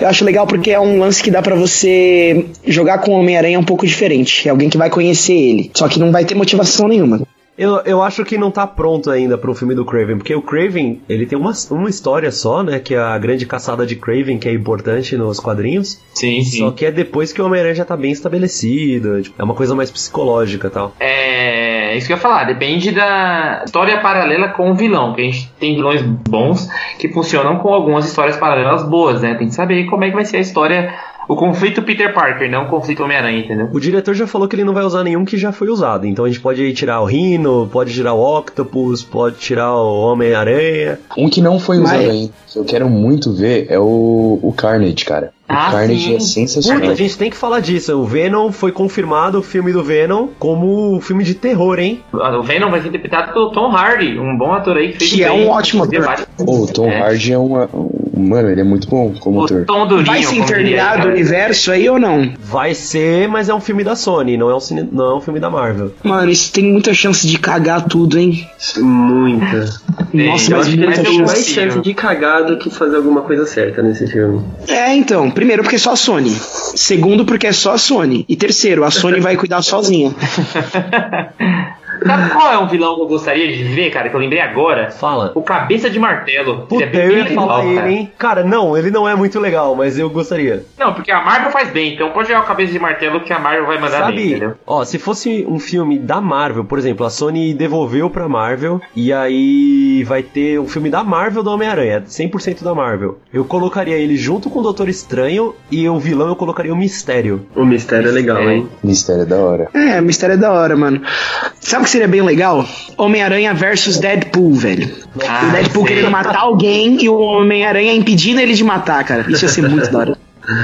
Eu acho legal porque é um lance que dá pra você jogar com o Homem-Aranha um pouco diferente. É alguém que vai conhecer ele. Só que não vai ter motivação nenhuma. Eu, eu acho que não tá pronto ainda pro filme do Craven, porque o Craven, ele tem uma, uma história só, né? Que é a grande caçada de Craven, que é importante nos quadrinhos. Sim, Só que é depois que o Homem-Aranha já tá bem estabelecido. tipo, é uma coisa mais psicológica e tal. É, isso que eu ia falar, depende da história paralela com o vilão, que a gente tem vilões bons que funcionam com algumas histórias paralelas boas, né? Tem que saber como é que vai ser a história, o conflito Peter Parker, não o conflito Homem-Aranha, entendeu? O diretor já falou que ele não vai usar nenhum que já foi usado. Então a gente pode tirar o Rhino, pode tirar o Octopus, pode tirar o Homem-Aranha. Um que não foi usado Mas- ainda, que eu quero muito ver, é o, o Carnage, cara. Ah, Carnage sim. é sensacional. Puta, a gente tem que falar disso. O Venom foi confirmado, o filme do Venom, como filme de terror, hein? O Venom vai ser interpretado pelo Tom Hardy, um bom ator aí que fez Que é um ótimo ator. o Tom É. Hardy é uma. um- Mano, ele é muito bom como O ator. Tom Durinho. Vai se interligar do universo aí ou não? Vai ser, mas é um filme da Sony, não é um, cine- não é um filme da Marvel. Mano, isso tem muita chance de cagar tudo, hein? Muita. Nossa, Eu mas acho que muita eles têm mais chance de cagar do que fazer alguma coisa certa nesse filme. É, então. Primeiro, porque é só a Sony. Segundo, porque é só a Sony. E terceiro, a Sony vai cuidar sozinha. Sabe qual é um vilão que eu gostaria de ver, cara, que eu lembrei agora? Fala. O Cabeça de Martelo. Puta, Ele é bem eu ia legal, falar ele, cara. hein? Cara, não, ele não é muito legal, mas eu gostaria. Não, porque a Marvel faz bem, então pode jogar o Cabeça de Martelo que a Marvel vai mandar bem, Sabe, entendeu? ó, se fosse um filme da Marvel, por exemplo, a Sony devolveu pra Marvel e aí vai ter um filme da Marvel do Homem-Aranha, 100% da Marvel. Eu colocaria ele junto com o Doutor Estranho e o vilão eu colocaria o Mistério. O mistério é legal, hein? Mistério é da hora. É, o mistério é da hora, mano. Sabe que seria bem legal? Homem-Aranha versus Deadpool, velho. Ah, o Deadpool sei. querendo matar alguém e o Homem-Aranha impedindo ele de matar, cara. Isso ia ser muito da hora.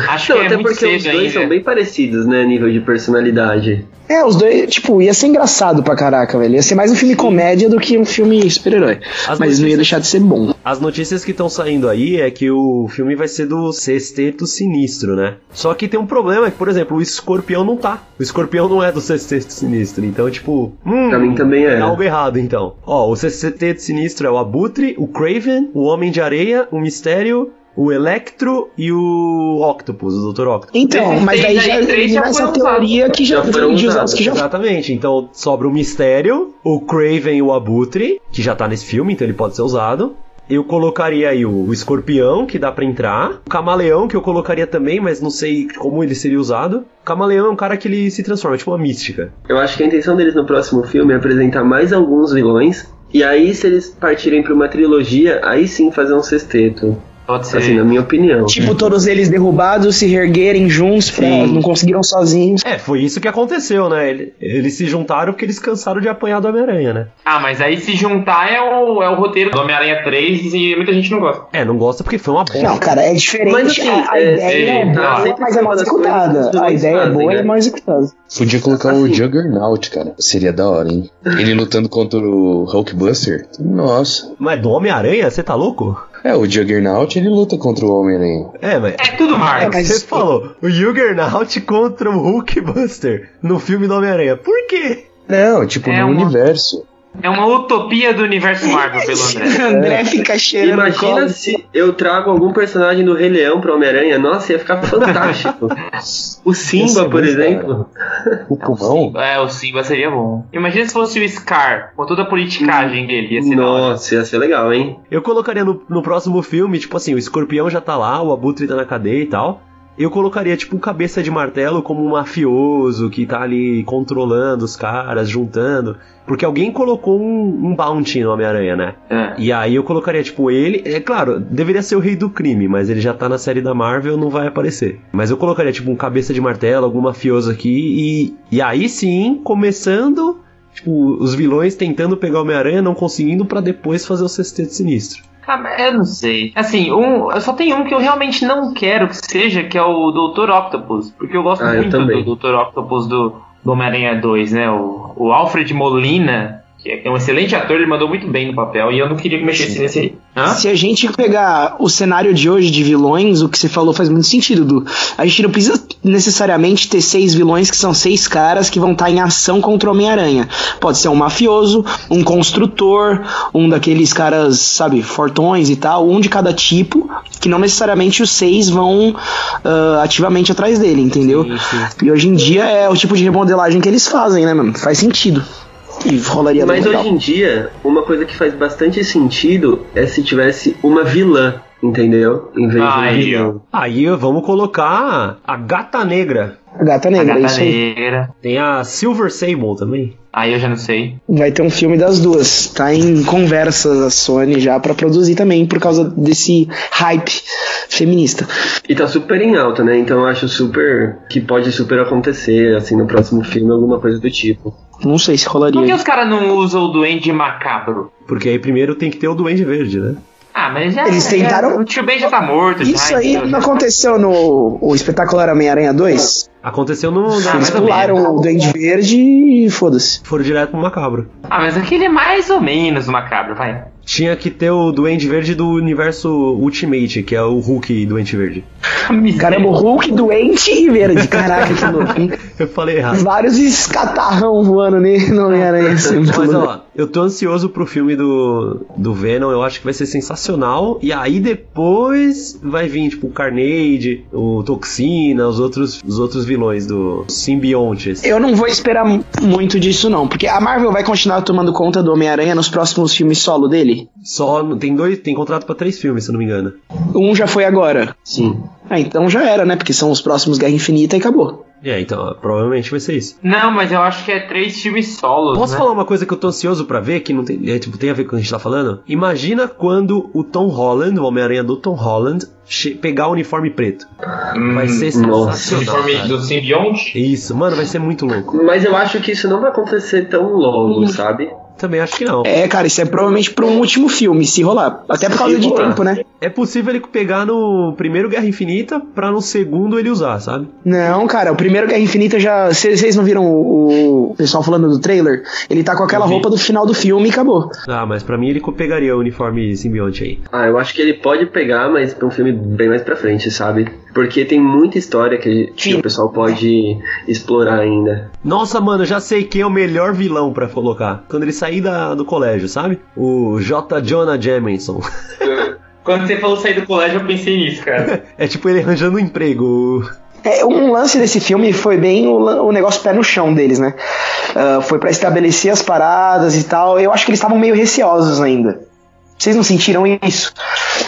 Acho Não, que é até muito porque os dois ainda. são bem parecidos, né? Nível de personalidade. É, os dois, tipo, ia ser engraçado pra caraca, velho. Ia ser mais um filme comédia do que um filme super-herói. As Mas não ia notícias- deixar de ser bom. As notícias que estão saindo aí é que o filme vai ser do Sexteto Sinistro, né? Só que tem um problema, que, por exemplo, o Escorpião não tá. O Escorpião não é do Sexteto Sinistro, então, tipo... Hum, Pra mim também é. Tem algo errado, então. Ó, o Sexteto Sinistro é o Abutre, o Craven, o Homem de Areia, o Mistério, o Electro e o Octopus, o Dr. Octopus. Então, mas daí já aí, três já elimina essa teoria que já, Já foram usados. os que já Exatamente, então sobra o Mistério, o Craven e o Abutre, que já tá nesse filme, então ele pode ser usado. Eu colocaria aí o, o Escorpião, que dá pra entrar. O Camaleão, que eu colocaria também, mas não sei como ele seria usado. O Camaleão é um cara que ele se transforma, é tipo uma mística. Eu acho que a intenção deles no próximo filme é apresentar mais alguns vilões. E aí, se eles partirem pra uma trilogia, aí sim fazer um sexteto. Pode ser. Assim, na minha opinião. Tipo, todos eles derrubados se reerguerem juntos, pra, não conseguiram sozinhos. É, foi isso que aconteceu, né? Ele- Eles se juntaram porque eles cansaram de apanhar do Homem-Aranha, né? Ah, mas aí se juntar é o, é o roteiro do Homem-Aranha 3 e muita gente não gosta. É, não gosta porque foi uma bosta. Não, cara, é diferente. Mas, assim, a, a é, ideia é, é, tá, boa, mas é mal uma das coisas que executada. A ideia é boa e né? é mal executada. Podia colocar o Assim. Juggernaut, cara. Seria da hora, hein? Ele lutando contra o Hulkbuster. Nossa. Mas do Homem-Aranha, você tá louco? É, o Juggernaut ele luta contra o Homem-Aranha. É, mas. É tudo Marvel. mas- Você falou, o Juggernaut contra o Hulkbuster no filme do Homem-Aranha. Por quê? Não, tipo, É no uma- universo. É uma utopia do universo Marvel, pelo André. André fica cheirando Imagina se eu trago algum personagem do Rei Leão pra Homem-Aranha. Nossa, ia ficar fantástico. o Simba, é por exemplo. O pulmão? É, o Simba seria bom. Imagina se fosse o Scar, com toda a politicagem dele. Ia ser. Nossa, ia ser legal, hein? Eu colocaria no, no próximo filme, tipo assim, o escorpião já tá lá, o abutre tá na cadeia e tal. Eu colocaria, tipo, o cabeça de martelo como um mafioso que tá ali controlando os caras, juntando. Porque alguém colocou um, um bounty no Homem-Aranha, né? É. E aí eu colocaria, tipo, ele. É claro, deveria ser o rei do crime, mas ele já tá na série da Marvel, não vai aparecer. Mas eu colocaria, tipo, um cabeça de martelo, algum mafioso aqui, e, e aí sim, começando, tipo, os vilões tentando pegar o Homem-Aranha, não conseguindo, pra depois fazer o sexteto sinistro. Ah, eu não sei. Assim, um, eu só tenho um que eu realmente não quero que seja, que é o Dr. Octopus. Porque eu gosto Ah, eu muito também. do Dr. Octopus do, do Homem-Aranha 2, né? O, o Alfred Molina, que é um excelente ator, ele mandou muito bem no papel. E eu não queria que mexesse nesse aí. Hã? Se a gente pegar o cenário de hoje de vilões, o que você falou faz muito sentido, Du. A gente não precisa necessariamente ter seis vilões que são seis caras que vão estar em ação contra o Homem-Aranha. Pode ser um mafioso, um construtor, um daqueles caras, sabe, fortões e tal, um de cada tipo, que não necessariamente os seis vão ah, ativamente atrás dele, entendeu? E hoje em dia é o tipo de remodelagem que eles fazem, né, mano? Faz sentido. E rolaria Mas legal. hoje em dia, uma coisa que faz bastante sentido é se tivesse uma vilã, entendeu? Em vez de um Aí. Aí vamos colocar a Gata Negra. A gata A negra, é Gata isso aí. Negra. Tem a Silver Sable também. Aí eu já não sei. Vai ter um filme das duas. Tá em conversa a Sony já pra produzir também por causa desse hype feminista. E tá super em alta, né? Então eu acho super. que pode super acontecer, assim, no próximo filme, alguma coisa do tipo. Não sei se Por que rolaria. os caras não usam o Duende Macabro? Porque aí primeiro tem que ter o Duende Verde, né? Ah, mas já. Eles já- tentaram- o tio Ben já tá morto. Isso já, aí então não já- aconteceu no o espetacular Homem-Aranha 2? Aconteceu no. Ah, Eles pularam o Duende Verde e foda-se. Foram direto pro macabro. Ah, mas aquele é mais ou menos macabro, vai. Tinha que ter o Duende Verde do universo Ultimate, que é o Hulk Duende Verde. Caramba, o Hulk doente e verde. Caraca, que louco. hein? Eu falei errado. Vários escatarrão voando nele no Homem-Aranha. assim, Mas ó, eu tô ansioso pro filme do, do Venom, eu acho que vai ser sensacional. E aí depois vai vir, tipo, o Carnage, o Toxina, os outros, os outros vilões do simbiontes. Eu não vou esperar muito disso, não. Porque a Marvel vai continuar tomando conta do Homem-Aranha nos próximos filmes solo dele. Só tem dois, tem contrato pra três filmes, se eu não me engano. Um já foi agora. Sim. Ah, então já era, né? Porque são os próximos Guerra Infinita e acabou. É, então, provavelmente vai ser isso. Não, mas eu acho que é três filmes solos, Posso né? falar uma coisa que eu tô ansioso pra ver, que não tem, é, tipo, tem a ver com o que a gente tá falando? Imagina quando o Tom Holland, o Homem-Aranha do Tom Holland, pegar o uniforme preto. Vai ser nossa. Uniforme cara. do simbionte? Isso, mano, vai ser muito louco. Mas eu acho que isso não vai acontecer tão logo, sabe? Também acho que não. É, cara, isso é provavelmente pra um último filme, se rolar. Até por causa Se de rolar. tempo, né? É possível ele pegar no primeiro Guerra Infinita pra no segundo ele usar, sabe? Não, cara, o primeiro Guerra Infinita já. Vocês não viram o, o pessoal falando do trailer? Ele tá com aquela roupa do final do filme e acabou. Ah, mas pra mim ele pegaria o uniforme simbionte aí. Ah, eu acho que ele pode pegar, mas pra um filme bem mais pra frente, sabe? Porque tem muita história que, que o pessoal pode explorar ainda. Nossa, mano, já sei quem é o melhor vilão pra colocar. Quando ele sair da, do colégio, sabe? O J. Jonah Jameson. Quando você falou sair do colégio, eu pensei nisso, cara. é tipo ele arranjando um emprego. É, um lance desse filme foi bem o, o negócio pé no chão deles, né? Ah, foi pra estabelecer as paradas e tal. Eu acho que eles estavam meio receosos ainda. Vocês não sentiram isso?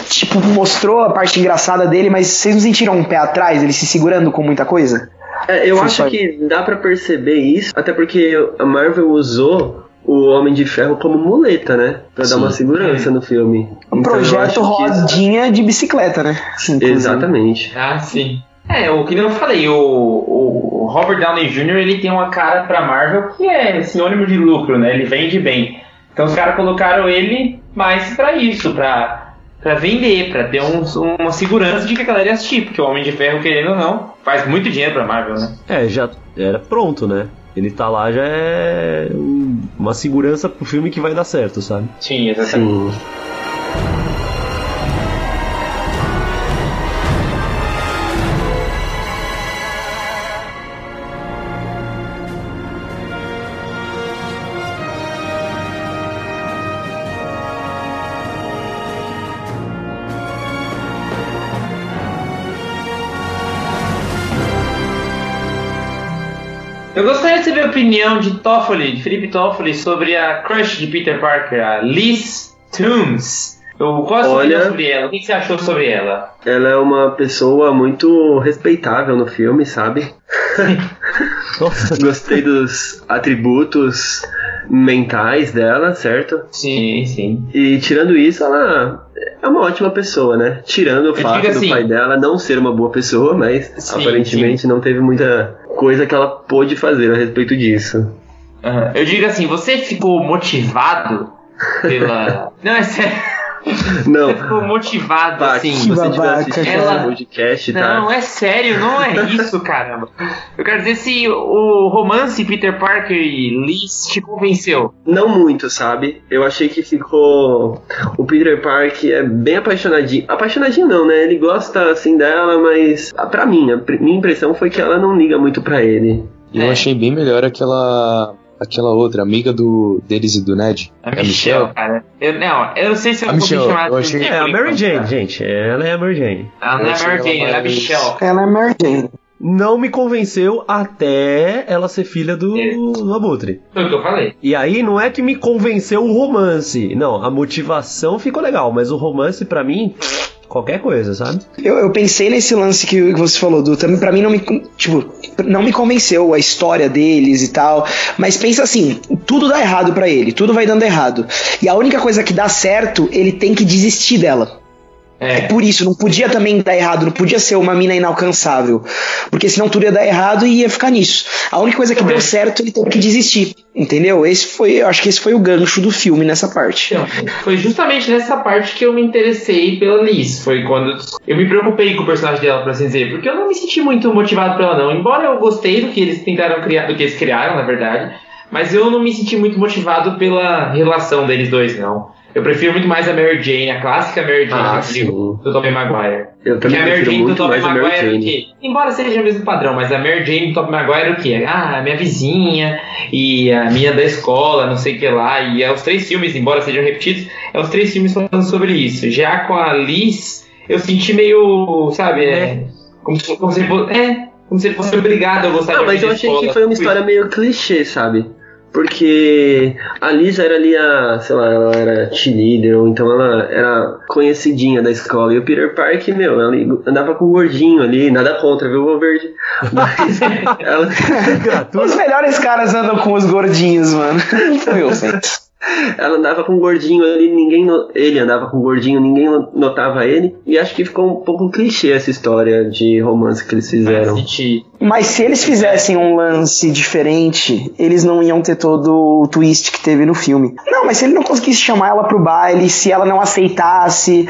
Tipo, mostrou a parte engraçada dele, mas vocês não sentiram um pé atrás, ele se segurando com muita coisa? É, eu Foi acho só- que dá pra perceber isso, até porque a Marvel usou o Homem de Ferro como muleta, né? Pra dar uma segurança no filme. Um Então, projeto acho que- rodinha de bicicleta, né? Inclusive. Exatamente. Ah, sim. É, o que eu falei, o, o Robert Downey Jr. ele tem uma cara pra Marvel que é sinônimo de lucro, né? Ele vende bem. Então os caras colocaram ele mais pra isso, pra, pra vender, pra ter um, uma segurança de que a galera ia assistir, porque o Homem de Ferro, querendo ou não, faz muito dinheiro pra Marvel, né? É, já era pronto, né? Ele tá lá já é um- uma segurança pro filme que vai dar certo, sabe? Sim, exatamente. Sim. Opinião de Toffoli, de Felipe Toffoli, sobre a crush de Peter Parker, a Liz Toombs. Eu, sua Olha- sobre ela? O que você achou sobre ela? Ela é uma pessoa muito respeitável no filme, sabe? Gostei dos atributos mentais dela, certo? Sim, sim. E tirando isso, ela é uma ótima pessoa, né? Tirando o Eu fato digo do assim- pai dela não ser uma boa pessoa, mas Sim, aparentemente não teve muita coisa que ela pôde fazer a respeito disso. Aham. Eu digo assim, você ficou motivado pela. Não, é sério. Não, Você ficou motivado Tá, assim. se você babaca, assistindo esse podcast, tá? Não, é sério, não é isso, caramba. Eu quero dizer se o romance Peter Parker e Liz te convenceu. Não muito, sabe? Eu achei que ficou. O Peter Parker é bem apaixonadinho. Apaixonadinho não, né? Ele gosta assim dela, mas ah, pra mim, a minha impressão foi que ela não liga muito pra ele. Eu É. achei bem melhor aquela aquela outra, amiga do deles e do Ned. A É a Michelle, Michelle? cara. Eu, não, eu não sei se eu A vou Michelle, me chamar eu de achei- é a Mary Jane, tá? gente. Ela é a Mary Jane. Ela não é achei Mary ela Jane, ela é a Michelle. Ela é Mary Jane. Não me convenceu até ela ser filha do, É. do Abutre. Foi o que eu falei. E aí não é que me convenceu o romance. Não, a motivação ficou legal, mas o romance pra mim, qualquer coisa, sabe? Eu, eu pensei nesse lance que, que você falou, Du. Também pra mim não me, tipo, não me convenceu a história deles e tal. Mas pensa assim, tudo dá errado pra ele, tudo vai dando errado. E a única coisa que dá certo, ele tem que desistir dela. É É. por isso, não podia também dar errado, não podia ser uma mina inalcançável. Porque senão tudo ia dar errado e ia ficar nisso. A única coisa que deu certo, ele teve que desistir. Entendeu? Esse foi, eu acho que esse foi o gancho do filme nessa parte. Foi justamente nessa parte que eu me interessei pela Liz. Foi quando eu me preocupei com o personagem dela, por assim dizer. Porque eu não me senti muito motivado pela não. Embora eu gostei do que eles tentaram criar, do que eles criaram, na verdade. Mas eu não me senti muito motivado pela relação deles dois, não. Eu prefiro muito mais a Mary Jane, a clássica Mary Jane Ah, do, sim. do Tobey Maguire. Eu Porque também a Mary prefiro Jane do muito mais a Mary Maguire é o Jane. quê? Embora seja o mesmo padrão, mas a Mary Jane do Tobey Maguire é o quê? Ah, minha vizinha e a minha da escola, não sei o que lá. E é os três filmes, embora sejam repetidos, é os três filmes falando sobre isso. Já com a Liz, eu senti meio, sabe, é, como, se, como se ele fosse, é, como se ele fosse obrigado a gostar de Não, mas eu achei escola. que foi uma história meio clichê, sabe? Porque a Lisa era ali a, sei lá, ela era cheerleader, ou então ela era conhecidinha da escola. E o Peter Park, meu, ela andava com o gordinho ali, nada contra, viu, o verde. Mas ela. Os melhores caras andam com os gordinhos, mano. Meu, Deus. ela andava com o gordinho ali, ninguém. no- Ele andava com o gordinho, ninguém no- notava ele. E acho que ficou um pouco clichê essa história de romance que eles fizeram. Mas se eles fizessem um lance diferente, eles não iam ter todo o twist que teve no filme. Não, mas se ele não conseguisse chamar ela pro baile, se ela não aceitasse,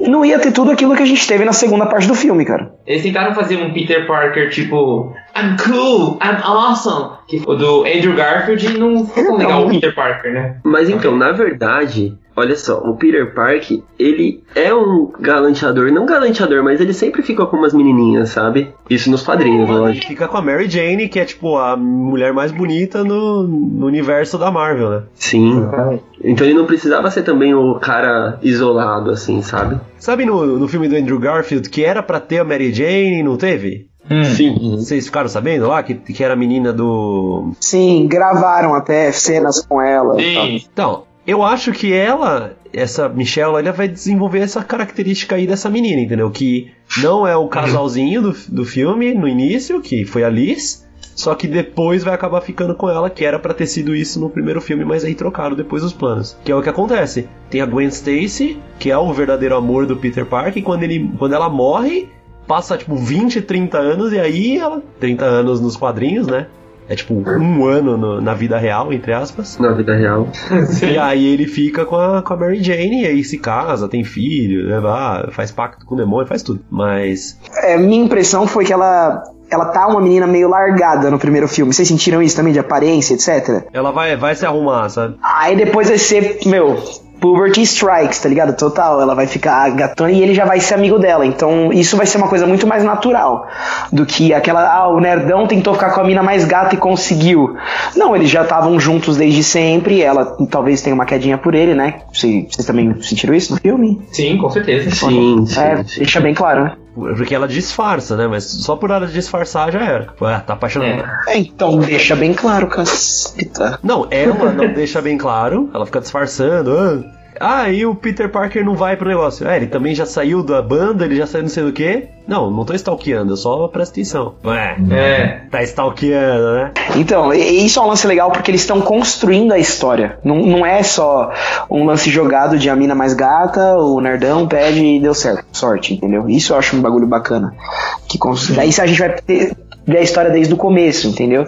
não ia ter tudo aquilo que a gente teve na segunda parte do filme, cara. Eles tentaram fazer um Peter Parker tipo I'm cool, I'm awesome, que foi o do Andrew Garfield e não ficou tão legal o Peter Parker, né? Mas então, na verdade, olha só, o Peter Park, ele é um galanteador, não galanteador, mas ele sempre fica com umas menininhas, sabe? Isso nos quadrinhos, Ele lógico. fica com a Mary Jane, que é tipo a mulher mais bonita no, no universo da Marvel, né? Sim. Então ele não precisava ser também o cara isolado, assim, sabe? Sabe no, no filme do Andrew Garfield que era pra ter a Mary Jane e não teve? Sim. Vocês ficaram sabendo lá que, que era a menina do. Sim, gravaram até cenas com ela. e tal. Sim. Então, eu acho que ela, essa Michelle, ela vai desenvolver essa característica aí dessa menina, entendeu? Que não é o casalzinho do, do filme no início, que foi a Liz, só que depois vai acabar ficando com ela, que era pra ter sido isso no primeiro filme, mas aí trocaram depois os planos. Que é o que acontece. Tem a Gwen Stacy, que é o verdadeiro amor do Peter Parker, e quando, ele, quando ela morre, passa tipo 20, 30 anos, e aí ela. 30 anos nos quadrinhos, né? É tipo um ano no- na vida real, entre aspas. Na vida real. E aí ele fica com a, com a Mary Jane, e aí se casa, tem filho, né, vá, faz pacto com o demônio, faz tudo. Mas. É, minha impressão foi que ela. Ela tá uma menina meio largada no primeiro filme. Vocês sentiram isso também, de aparência, etc? Ela vai, vai se arrumar, sabe? Aí depois vai ser, meu, Puberty Strikes, tá ligado? Total. Ela vai ficar gatona e ele já vai ser amigo dela. Então isso vai ser uma coisa muito mais natural do que aquela. Ah, o nerdão tentou ficar com a mina mais gata e conseguiu. Não, eles já estavam juntos desde sempre. Ela talvez tenha uma quedinha por ele, né? Vocês, vocês também sentiram isso no filme? Sim, com certeza. Sim, sim. é, sim. deixa bem claro, né? Porque ela disfarça, né? Mas só por ela disfarçar já era. Ué, tá apaixonada. É. É, então deixa bem claro, caceta. Não, ela não deixa bem claro, ela fica disfarçando. Ah, ah, e o Peter Parker não vai pro negócio. É, ele também já saiu da banda, ele já saiu não sei do que. Não, não tô stalkeando, eu só presto atenção. Ué, É. tá stalkeando, né? Então, isso é um lance legal porque eles estão construindo a história. Não, não é só um lance jogado de a mina mais gata, o nerdão pede e deu certo. Sorte, entendeu? Isso eu acho um bagulho bacana. Que Daí a gente vai ter, ver a história desde o começo, entendeu?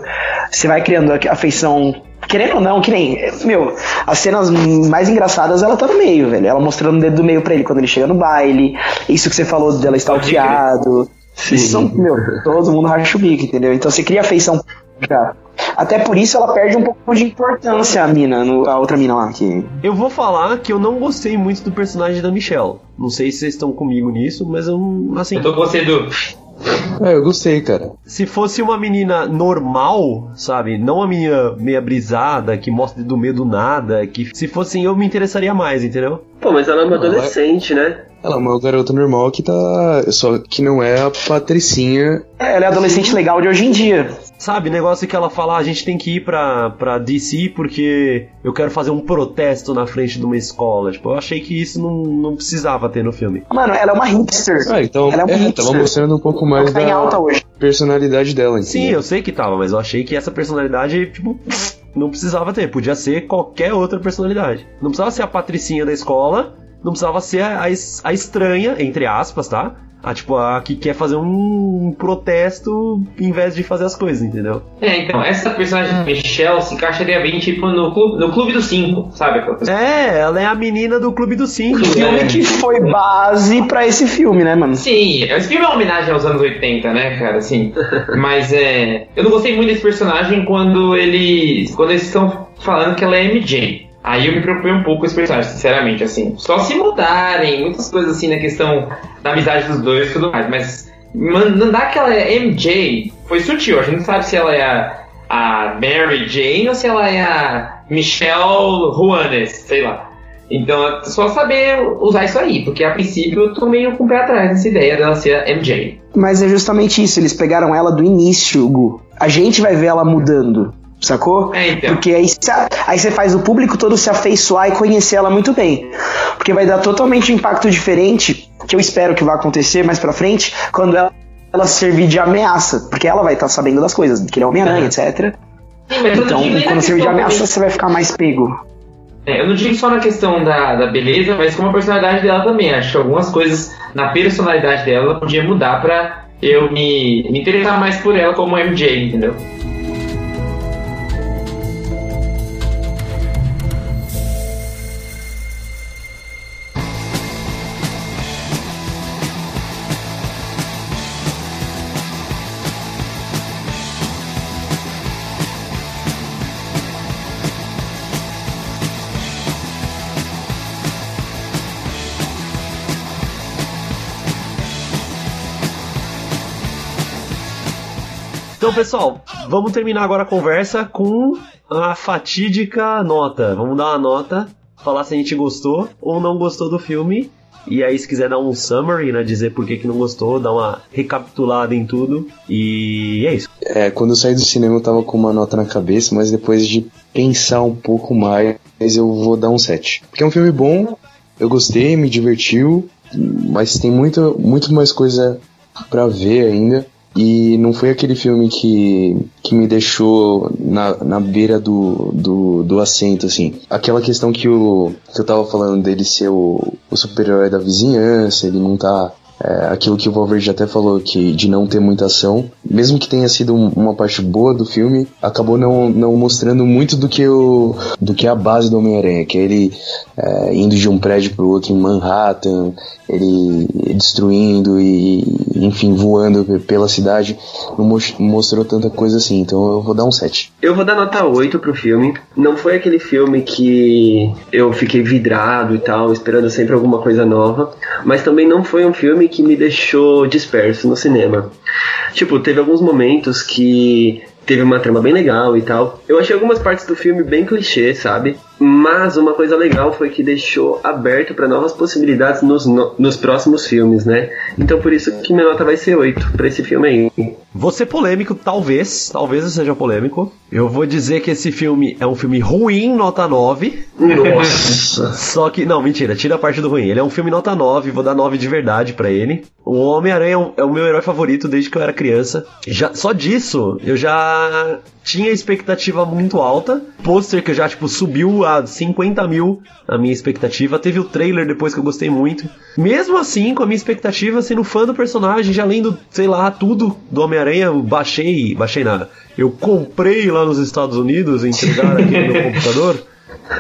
Você vai criando a afeição. Querendo ou não, que nem. Meu, as cenas mais engraçadas ela tá no meio, velho. Ela mostrando o dedo do meio pra ele quando ele chega no baile. Isso que você falou dela stalkeado. Isso são, meu, todo mundo racha o bico, entendeu? Então você cria afeição já. Até por isso ela perde um pouco de importância a mina, no- a outra mina lá. Que... Eu vou falar que eu não gostei muito do personagem da Michelle. Não sei se vocês estão comigo nisso, mas eu não. Assim, Eu tô com você, do É, eu gostei, cara. se fosse uma menina normal, sabe? Não uma menina meia brisada, que mostra do meio do nada, que se fosse eu me interessaria mais, entendeu? Pô, mas ela é uma Ela é- adolescente, né? Ela é uma garota normal que tá. Só que não é a Patricinha. É, Ela é adolescente legal de hoje em dia. Sabe, negócio que ela fala, "Ah, a gente tem que ir pra, pra DC porque eu quero fazer um protesto na frente de uma escola. Tipo, eu achei que isso não, não precisava ter no filme. Mano, ela é uma hipster. Ah, então. Ela é um É, hipster. tava mostrando um pouco Ela mais tá da hoje. personalidade dela, Sim, entendeu? eu sei que tava, mas eu achei que essa personalidade, tipo, não precisava ter. Podia ser qualquer outra personalidade. Não precisava ser a patricinha da escola, não precisava ser a, a es- a estranha, entre aspas, tá? a tipo, a que quer fazer um protesto em vez de fazer as coisas, entendeu? É, então, essa personagem Michelle se encaixaria bem, tipo, no clube, no clube dos cinco, sabe? É, ela é a menina do Clube dos Cinco. O filme né? que foi base pra esse filme, né, mano? Sim, esse filme é uma homenagem aos anos 80, né, cara, assim. Mas é. Eu não gostei muito desse personagem quando eles. Quando eles estão falando que ela é MJ. Aí eu me preocupei um pouco com esse personagem, sinceramente, assim. Só se mudarem, muitas coisas assim na questão da amizade dos dois e tudo mais. Mas mandar que ela é MJ foi sutil. A gente não sabe se ela é a, a Mary Jane ou se ela é a Michelle Juanes, sei lá. Então é só saber usar isso aí, porque a princípio eu tô meio com o pé atrás nessa ideia dela ser a MJ. Mas é justamente isso, eles pegaram ela do início, Gu. A gente vai ver ela mudando. Sacou? É, então. Porque aí, aí você faz o público todo se afeiçoar e conhecer ela muito bem. Porque vai dar totalmente um impacto diferente, que eu espero que vá acontecer mais pra frente, quando ela, ela servir de ameaça. Porque ela vai estar sabendo das coisas, que ele é Homem-Aranha, etc. Então, quando servir de ameaça, você vai ficar mais pego. É, eu não digo só na questão da, da beleza, mas como a personalidade dela também. Acho que algumas coisas na personalidade dela podia mudar pra eu me, me interessar mais por ela como MJ, entendeu? Então, pessoal, vamos terminar agora a conversa com a fatídica nota. Vamos dar uma nota, falar se a gente gostou ou não gostou do filme. E aí, se quiser dar um summary, né? Dizer por que, que não gostou, dar uma recapitulada em tudo. E é isso. É, quando eu saí do cinema eu tava com uma nota na cabeça, mas depois de pensar um pouco mais, eu vou dar um 7. Porque é um filme bom, eu gostei, me divertiu, mas tem muito, muito mais coisa pra ver ainda. E não foi aquele filme que, que me deixou na, na beira do, do, do assento, assim. Aquela questão que, o, que eu tava falando dele ser o, o super-herói da vizinhança, ele não tá é, aquilo que o Valverde até falou, que de não ter muita ação, mesmo que tenha sido um, uma parte boa do filme, acabou não, não mostrando muito do que, o, do que a base do Homem-Aranha, que é ele é, indo de um prédio pro outro em Manhattan, ele destruindo e, enfim, voando pela cidade, não mostrou tanta coisa assim, então eu vou dar um 7. Eu vou dar nota 8 pro filme. Não foi aquele filme que eu fiquei vidrado e tal, esperando sempre alguma coisa nova, mas também não foi um filme que me deixou disperso no cinema. Tipo, teve alguns momentos que teve uma trama bem legal e tal. Eu achei algumas partes do filme bem clichê, sabe? Mas uma coisa legal foi que deixou aberto para novas possibilidades nos, no, nos próximos filmes, né? Então por isso que minha nota vai ser 8 para esse filme aí. Vou ser polêmico, talvez, talvez eu seja polêmico. Eu vou dizer que esse filme é um filme ruim, nota 9. Nossa. Só que, não, mentira, tira a parte do ruim. Ele é um filme nota 9, vou dar 9 de verdade para ele. O Homem-Aranha é, um, é o meu herói favorito desde que eu era criança. Já, só disso, eu já tinha expectativa muito alta. Pôster que já, tipo, subiu a 50 mil a minha expectativa. Teve o trailer depois que eu gostei muito. Mesmo assim, com a minha expectativa, sendo fã do personagem, já lendo, sei lá, tudo do Homem-Aranha, baixei, baixei nada. Eu comprei lá nos Estados Unidos, entregaram aqui no meu computador.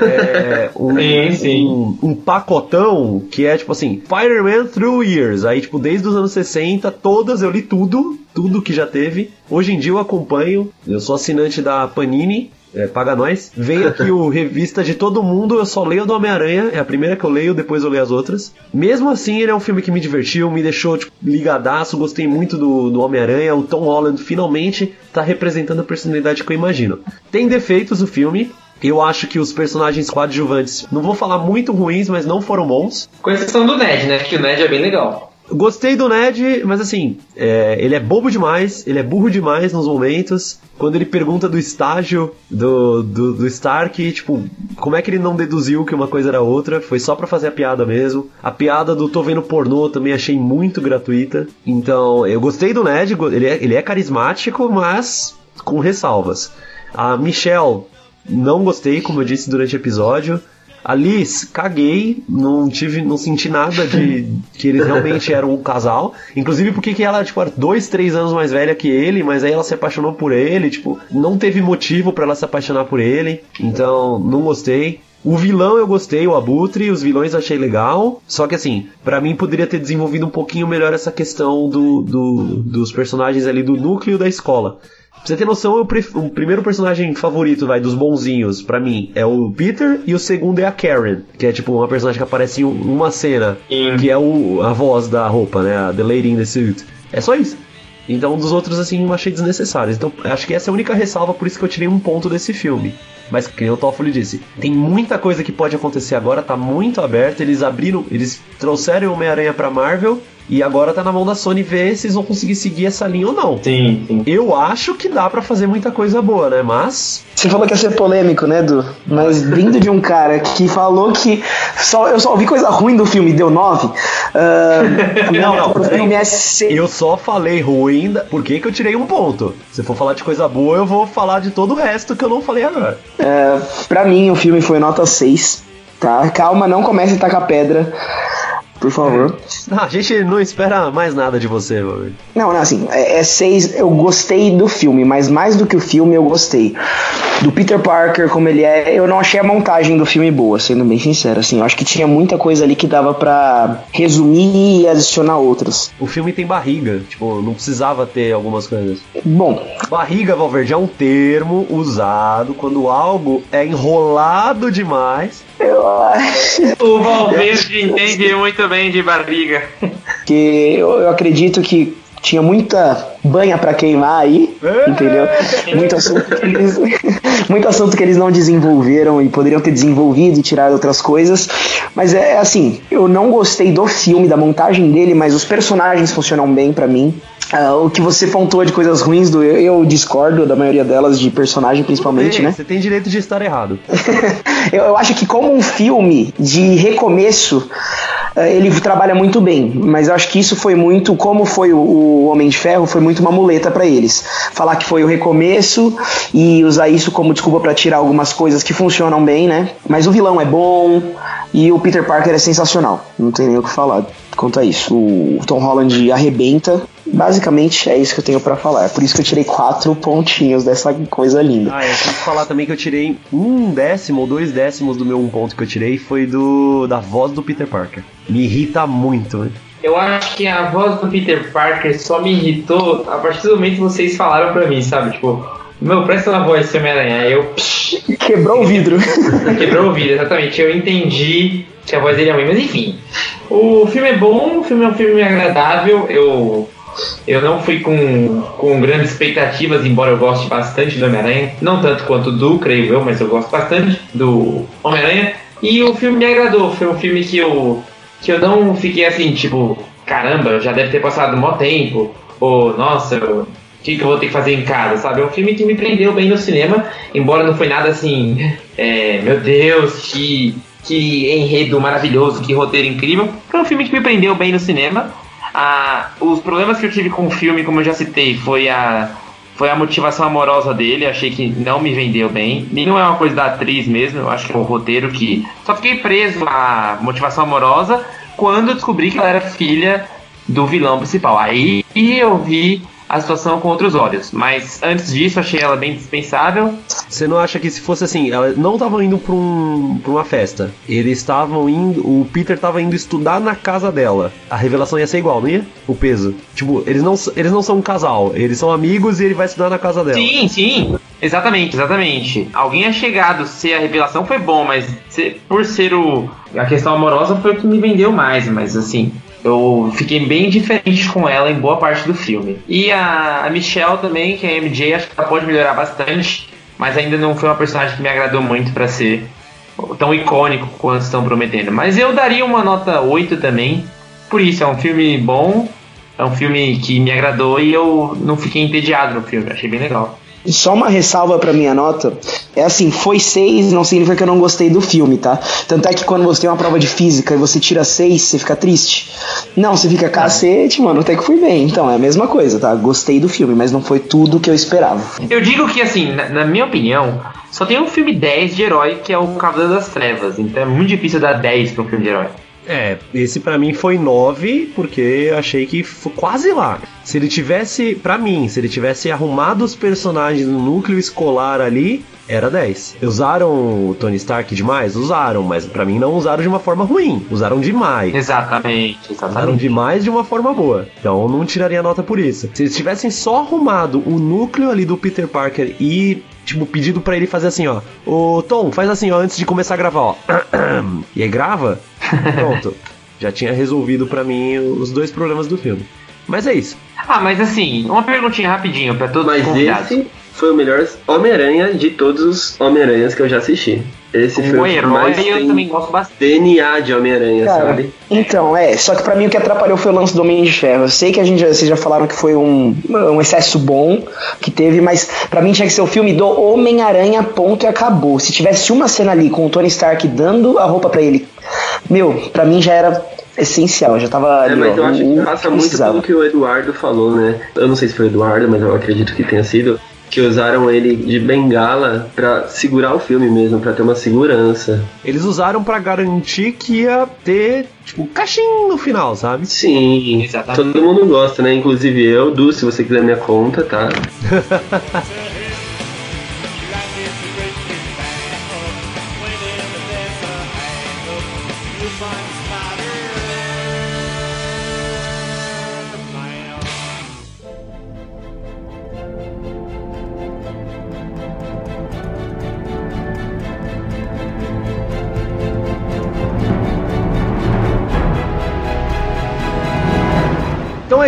É, um, Sim, sim. Um, um pacotão que é tipo assim, Spider-Man Through Years. Aí, tipo, desde os anos 60, todas eu li tudo, tudo que já teve. Hoje em dia eu acompanho, eu sou assinante da Panini. É, paga nós. Vem aqui o revista de todo mundo, eu só leio do Homem-Aranha, é a primeira que eu leio, depois eu leio as outras. Mesmo assim, ele é um filme que me divertiu, me deixou tipo, ligadaço, gostei muito do, do Homem-Aranha. O Tom Holland finalmente tá representando a personalidade que eu imagino. Tem defeitos o filme, eu acho que os personagens coadjuvantes, não vou falar muito ruins, mas não foram bons. Com exceção do Ned, né? Que o Ned é bem legal. Gostei do Ned, mas assim, é, ele é bobo demais, ele é burro demais nos momentos. Quando ele pergunta do estágio do, do, do Stark, tipo, como é que ele não deduziu que uma coisa era outra? Foi só pra fazer a piada mesmo. A piada do tô vendo pornô também achei muito gratuita. Então, eu gostei do Ned, ele é, ele é carismático, mas com ressalvas. A Michelle, não gostei, como eu disse durante o episódio. Ali, caguei, não tive, não senti nada de que eles realmente eram um casal. Inclusive porque que ela, tipo, era dois, três anos mais velha que ele, mas aí ela se apaixonou por ele, tipo, não teve motivo pra ela se apaixonar por ele. Então, não gostei. O vilão eu gostei, o Abutre, os vilões eu achei legal. Só que assim, pra mim poderia ter desenvolvido um pouquinho melhor essa questão do, do- dos personagens ali do núcleo da escola. Pra você ter noção, eu pref- o primeiro personagem favorito, vai, dos bonzinhos, pra mim, é o Peter, e o segundo é a Karen, que é tipo uma personagem que aparece em um- uma cena, Sim. que é o, a voz da roupa, né? A The Lady in the Suit. É só isso. Então, dos outros, assim, eu achei desnecessários. Então, acho que essa é a única ressalva, por isso que eu tirei um ponto desse filme. Mas, que o Toffoli disse, tem muita coisa que pode acontecer agora, tá muito aberto. Eles abriram, eles trouxeram o Homem-Aranha pra Marvel, e agora tá na mão da Sony ver se eles vão conseguir seguir essa linha ou não. Sim, sim. Eu acho que dá pra fazer muita coisa boa, né? Mas. Você falou que ia ser polêmico, né, Edu? Mas vindo de um cara que falou que só, eu só ouvi coisa ruim do filme e deu 9. Não, não, o filme é seis. Eu só falei ruim, da- por que, que eu tirei um ponto? Se for falar de coisa boa, eu vou falar de todo o resto que eu não falei agora. É, pra mim, o filme foi nota 6. Tá? Calma, não comece a tacar pedra. Por favor. Ah, a gente não espera mais nada de você, meu. Não, não, assim, é 6. eu gostei do filme, mas mais do que o filme, eu gostei. Do Peter Parker, como ele é, eu não achei a montagem do filme boa, sendo bem sincero. Assim, eu acho que tinha muita coisa ali que dava pra resumir e adicionar outras. O filme tem barriga, tipo, não precisava ter algumas coisas. Bom, Barriga, Valverde, é um termo usado quando algo é enrolado demais. eu acho. O Valverde entende muito bem de barriga. Que eu, eu acredito que tinha muita banha pra queimar aí, entendeu? Muito assunto, que eles, muito assunto que eles não desenvolveram e poderiam ter desenvolvido e tirado outras coisas. Mas é assim, eu não gostei do filme, da montagem dele, mas os personagens funcionam bem pra mim. Ah, o que você pontuou de coisas ruins do eu, eu discordo da maioria delas, de personagem principalmente, né? Você tem direito de estar errado. eu, eu acho que como um filme de recomeço, ele trabalha muito bem, mas eu acho que isso foi muito, como foi o, o Homem de Ferro, foi muito uma muleta pra eles. Falar que foi o recomeço e usar isso como desculpa pra tirar algumas coisas que funcionam bem, né? Mas o vilão é bom e o Peter Parker é sensacional. Não tem nem o que falar quanto a isso. O Tom Holland arrebenta. Basicamente é isso que eu tenho pra falar. É por isso que eu tirei quatro pontinhos dessa coisa linda. Ah, é, tem que falar também que eu tirei um décimo ou dois décimos do meu um ponto que eu tirei foi do da voz do Peter Parker. Me irrita muito, né? Eu acho que a voz do Peter Parker só me irritou a partir do momento que vocês falaram pra mim, sabe? Tipo, meu, presta na voz Homem-Aranha. Aí eu psh, Quebrou o vidro. quebrou o ouvido, exatamente. Eu entendi que a voz dele é ruim, mas enfim. O filme é bom, o filme é um filme agradável. Eu, eu não fui com, com grandes expectativas, embora eu goste bastante do Homem-Aranha. Não tanto quanto do, creio eu, mas eu gosto bastante do Homem-Aranha. E o filme me agradou. Foi um filme que eu, que eu não fiquei assim, tipo, caramba, já deve ter passado um mó tempo. Ou, nossa, o que, que eu vou ter que fazer em casa, sabe? É um filme que me prendeu bem no cinema, embora não foi nada assim, é, meu Deus, que, que enredo maravilhoso, que roteiro incrível. Foi um filme que me prendeu bem no cinema. Ah, os problemas que eu tive com o filme, como eu já citei, foi a, foi a motivação amorosa dele. Achei que não me vendeu bem. E não é uma coisa da atriz mesmo, eu acho que é o roteiro que. Só fiquei preso à motivação amorosa quando descobri que ela era filha do vilão principal. Aí eu vi a situação com outros olhos. Mas antes disso, achei ela bem dispensável. Você não acha que se fosse assim, elas não estavam indo pra, um, pra uma festa. Eles estavam indo. O Peter tava indo estudar na casa dela. A revelação ia ser igual, não ia? O peso. Tipo, eles não, eles não são um casal, eles são amigos e ele vai estudar na casa dela. Sim, sim. Exatamente, exatamente. Alguém é chegado, se a revelação foi bom, mas se- por ser o, a questão amorosa foi o que me vendeu mais, mas assim. Eu fiquei bem diferente com ela em boa parte do filme. E a, a Michelle também, que é a MJ, acho que ela pode melhorar bastante, mas ainda não foi uma personagem que me agradou muito pra ser tão icônico quanto estão prometendo. Mas eu daria uma nota 8 também. Por isso, é um filme bom, é um filme que me agradou e eu não fiquei entediado no filme, achei bem legal. Só uma ressalva pra minha nota. É assim, foi 6, não significa que eu não gostei do filme, tá? Tanto é que quando você tem uma prova de física e você tira 6, você fica triste. Não, você fica cacete, mano, até que fui bem. Então, é a mesma coisa, tá? Gostei do filme, mas não foi tudo que eu esperava. Eu digo que, assim, na, na minha opinião, só tem um filme 10 de herói que é o Cavaleiro das Trevas. Então é muito difícil dar 10 pra um filme de herói. É, esse pra mim foi 9, porque eu achei que foi quase lá. Se ele tivesse, pra mim, se ele tivesse arrumado os personagens no núcleo escolar ali, era 10. Usaram o Tony Stark demais? Usaram, mas pra mim não usaram de uma forma ruim. Usaram demais. Exatamente, Usaram exatamente. demais de uma forma boa. Então eu não tiraria nota por isso. Se eles tivessem só arrumado o núcleo ali do Peter Parker e, tipo, pedido pra ele fazer assim, ó. Ô Tom, faz assim, ó, antes de começar a gravar, ó. e aí grava, pronto. Já tinha resolvido pra mim os dois problemas do filme. Mas é isso. Ah, mas assim, uma perguntinha rapidinho pra todos os Mas esse foi o melhor Homem-Aranha de todos os Homem-Aranhas que eu já assisti. Esse foi Como o que herói, eu também gosto bastante. DNA de Homem-Aranha, sabe? Então, é, só que pra mim o que atrapalhou foi o lance do Homem de Ferro. Eu sei que a gente, já- vocês já falaram que foi um, um excesso bom que teve, mas pra mim tinha que ser o filme do Homem-Aranha, ponto e acabou. Se tivesse uma cena ali com o Tony Stark dando a roupa pra ele, meu, pra mim já era essencial, já tava É, ali, mas ó, eu acho que o passa muito pelo que o Eduardo falou, né? Eu não sei se foi o Eduardo, mas eu acredito que tenha sido. Que usaram ele de bengala pra segurar o filme mesmo, pra ter uma segurança. Eles usaram pra garantir que ia ter, tipo, caixinho no final, sabe? Sim, Exatamente. todo mundo gosta, né? Inclusive eu, Du, se você quiser minha conta, tá?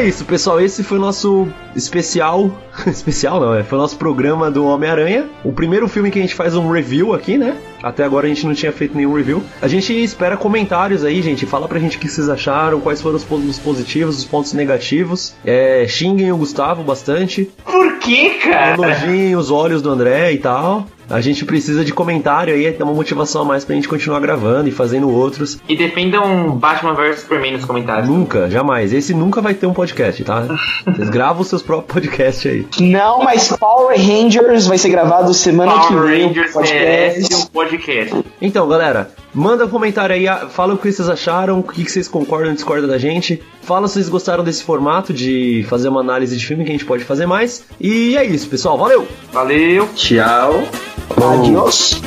isso, pessoal. Esse foi o nosso especial. especial não, é? Foi o nosso programa do Homem-Aranha. O primeiro filme que a gente faz um review aqui, né? Até agora a gente não tinha feito nenhum review. A gente espera comentários aí, gente. Fala pra gente o que vocês acharam, quais foram os pontos positivos, os pontos negativos. É, xinguem o Gustavo bastante. Por que, cara? Elogiem os olhos do André e tal. A gente precisa de comentário aí, é uma motivação a mais pra gente continuar gravando e fazendo outros. E defendam Batman vs Superman nos comentários. Nunca, jamais. Esse nunca vai ter um podcast, tá? Vocês gravam os seus próprios podcasts aí. Não, mas Power Rangers vai ser gravado semana que Power vem. o Rangers podcast. merece um podcast. Então, galera, manda um comentário aí, fala o que vocês acharam, o que vocês concordam ou discordam da gente. Fala se vocês gostaram desse formato de fazer uma análise de filme que a gente pode fazer mais. E é isso, pessoal. Valeu! Valeu! Tchau. Adiós.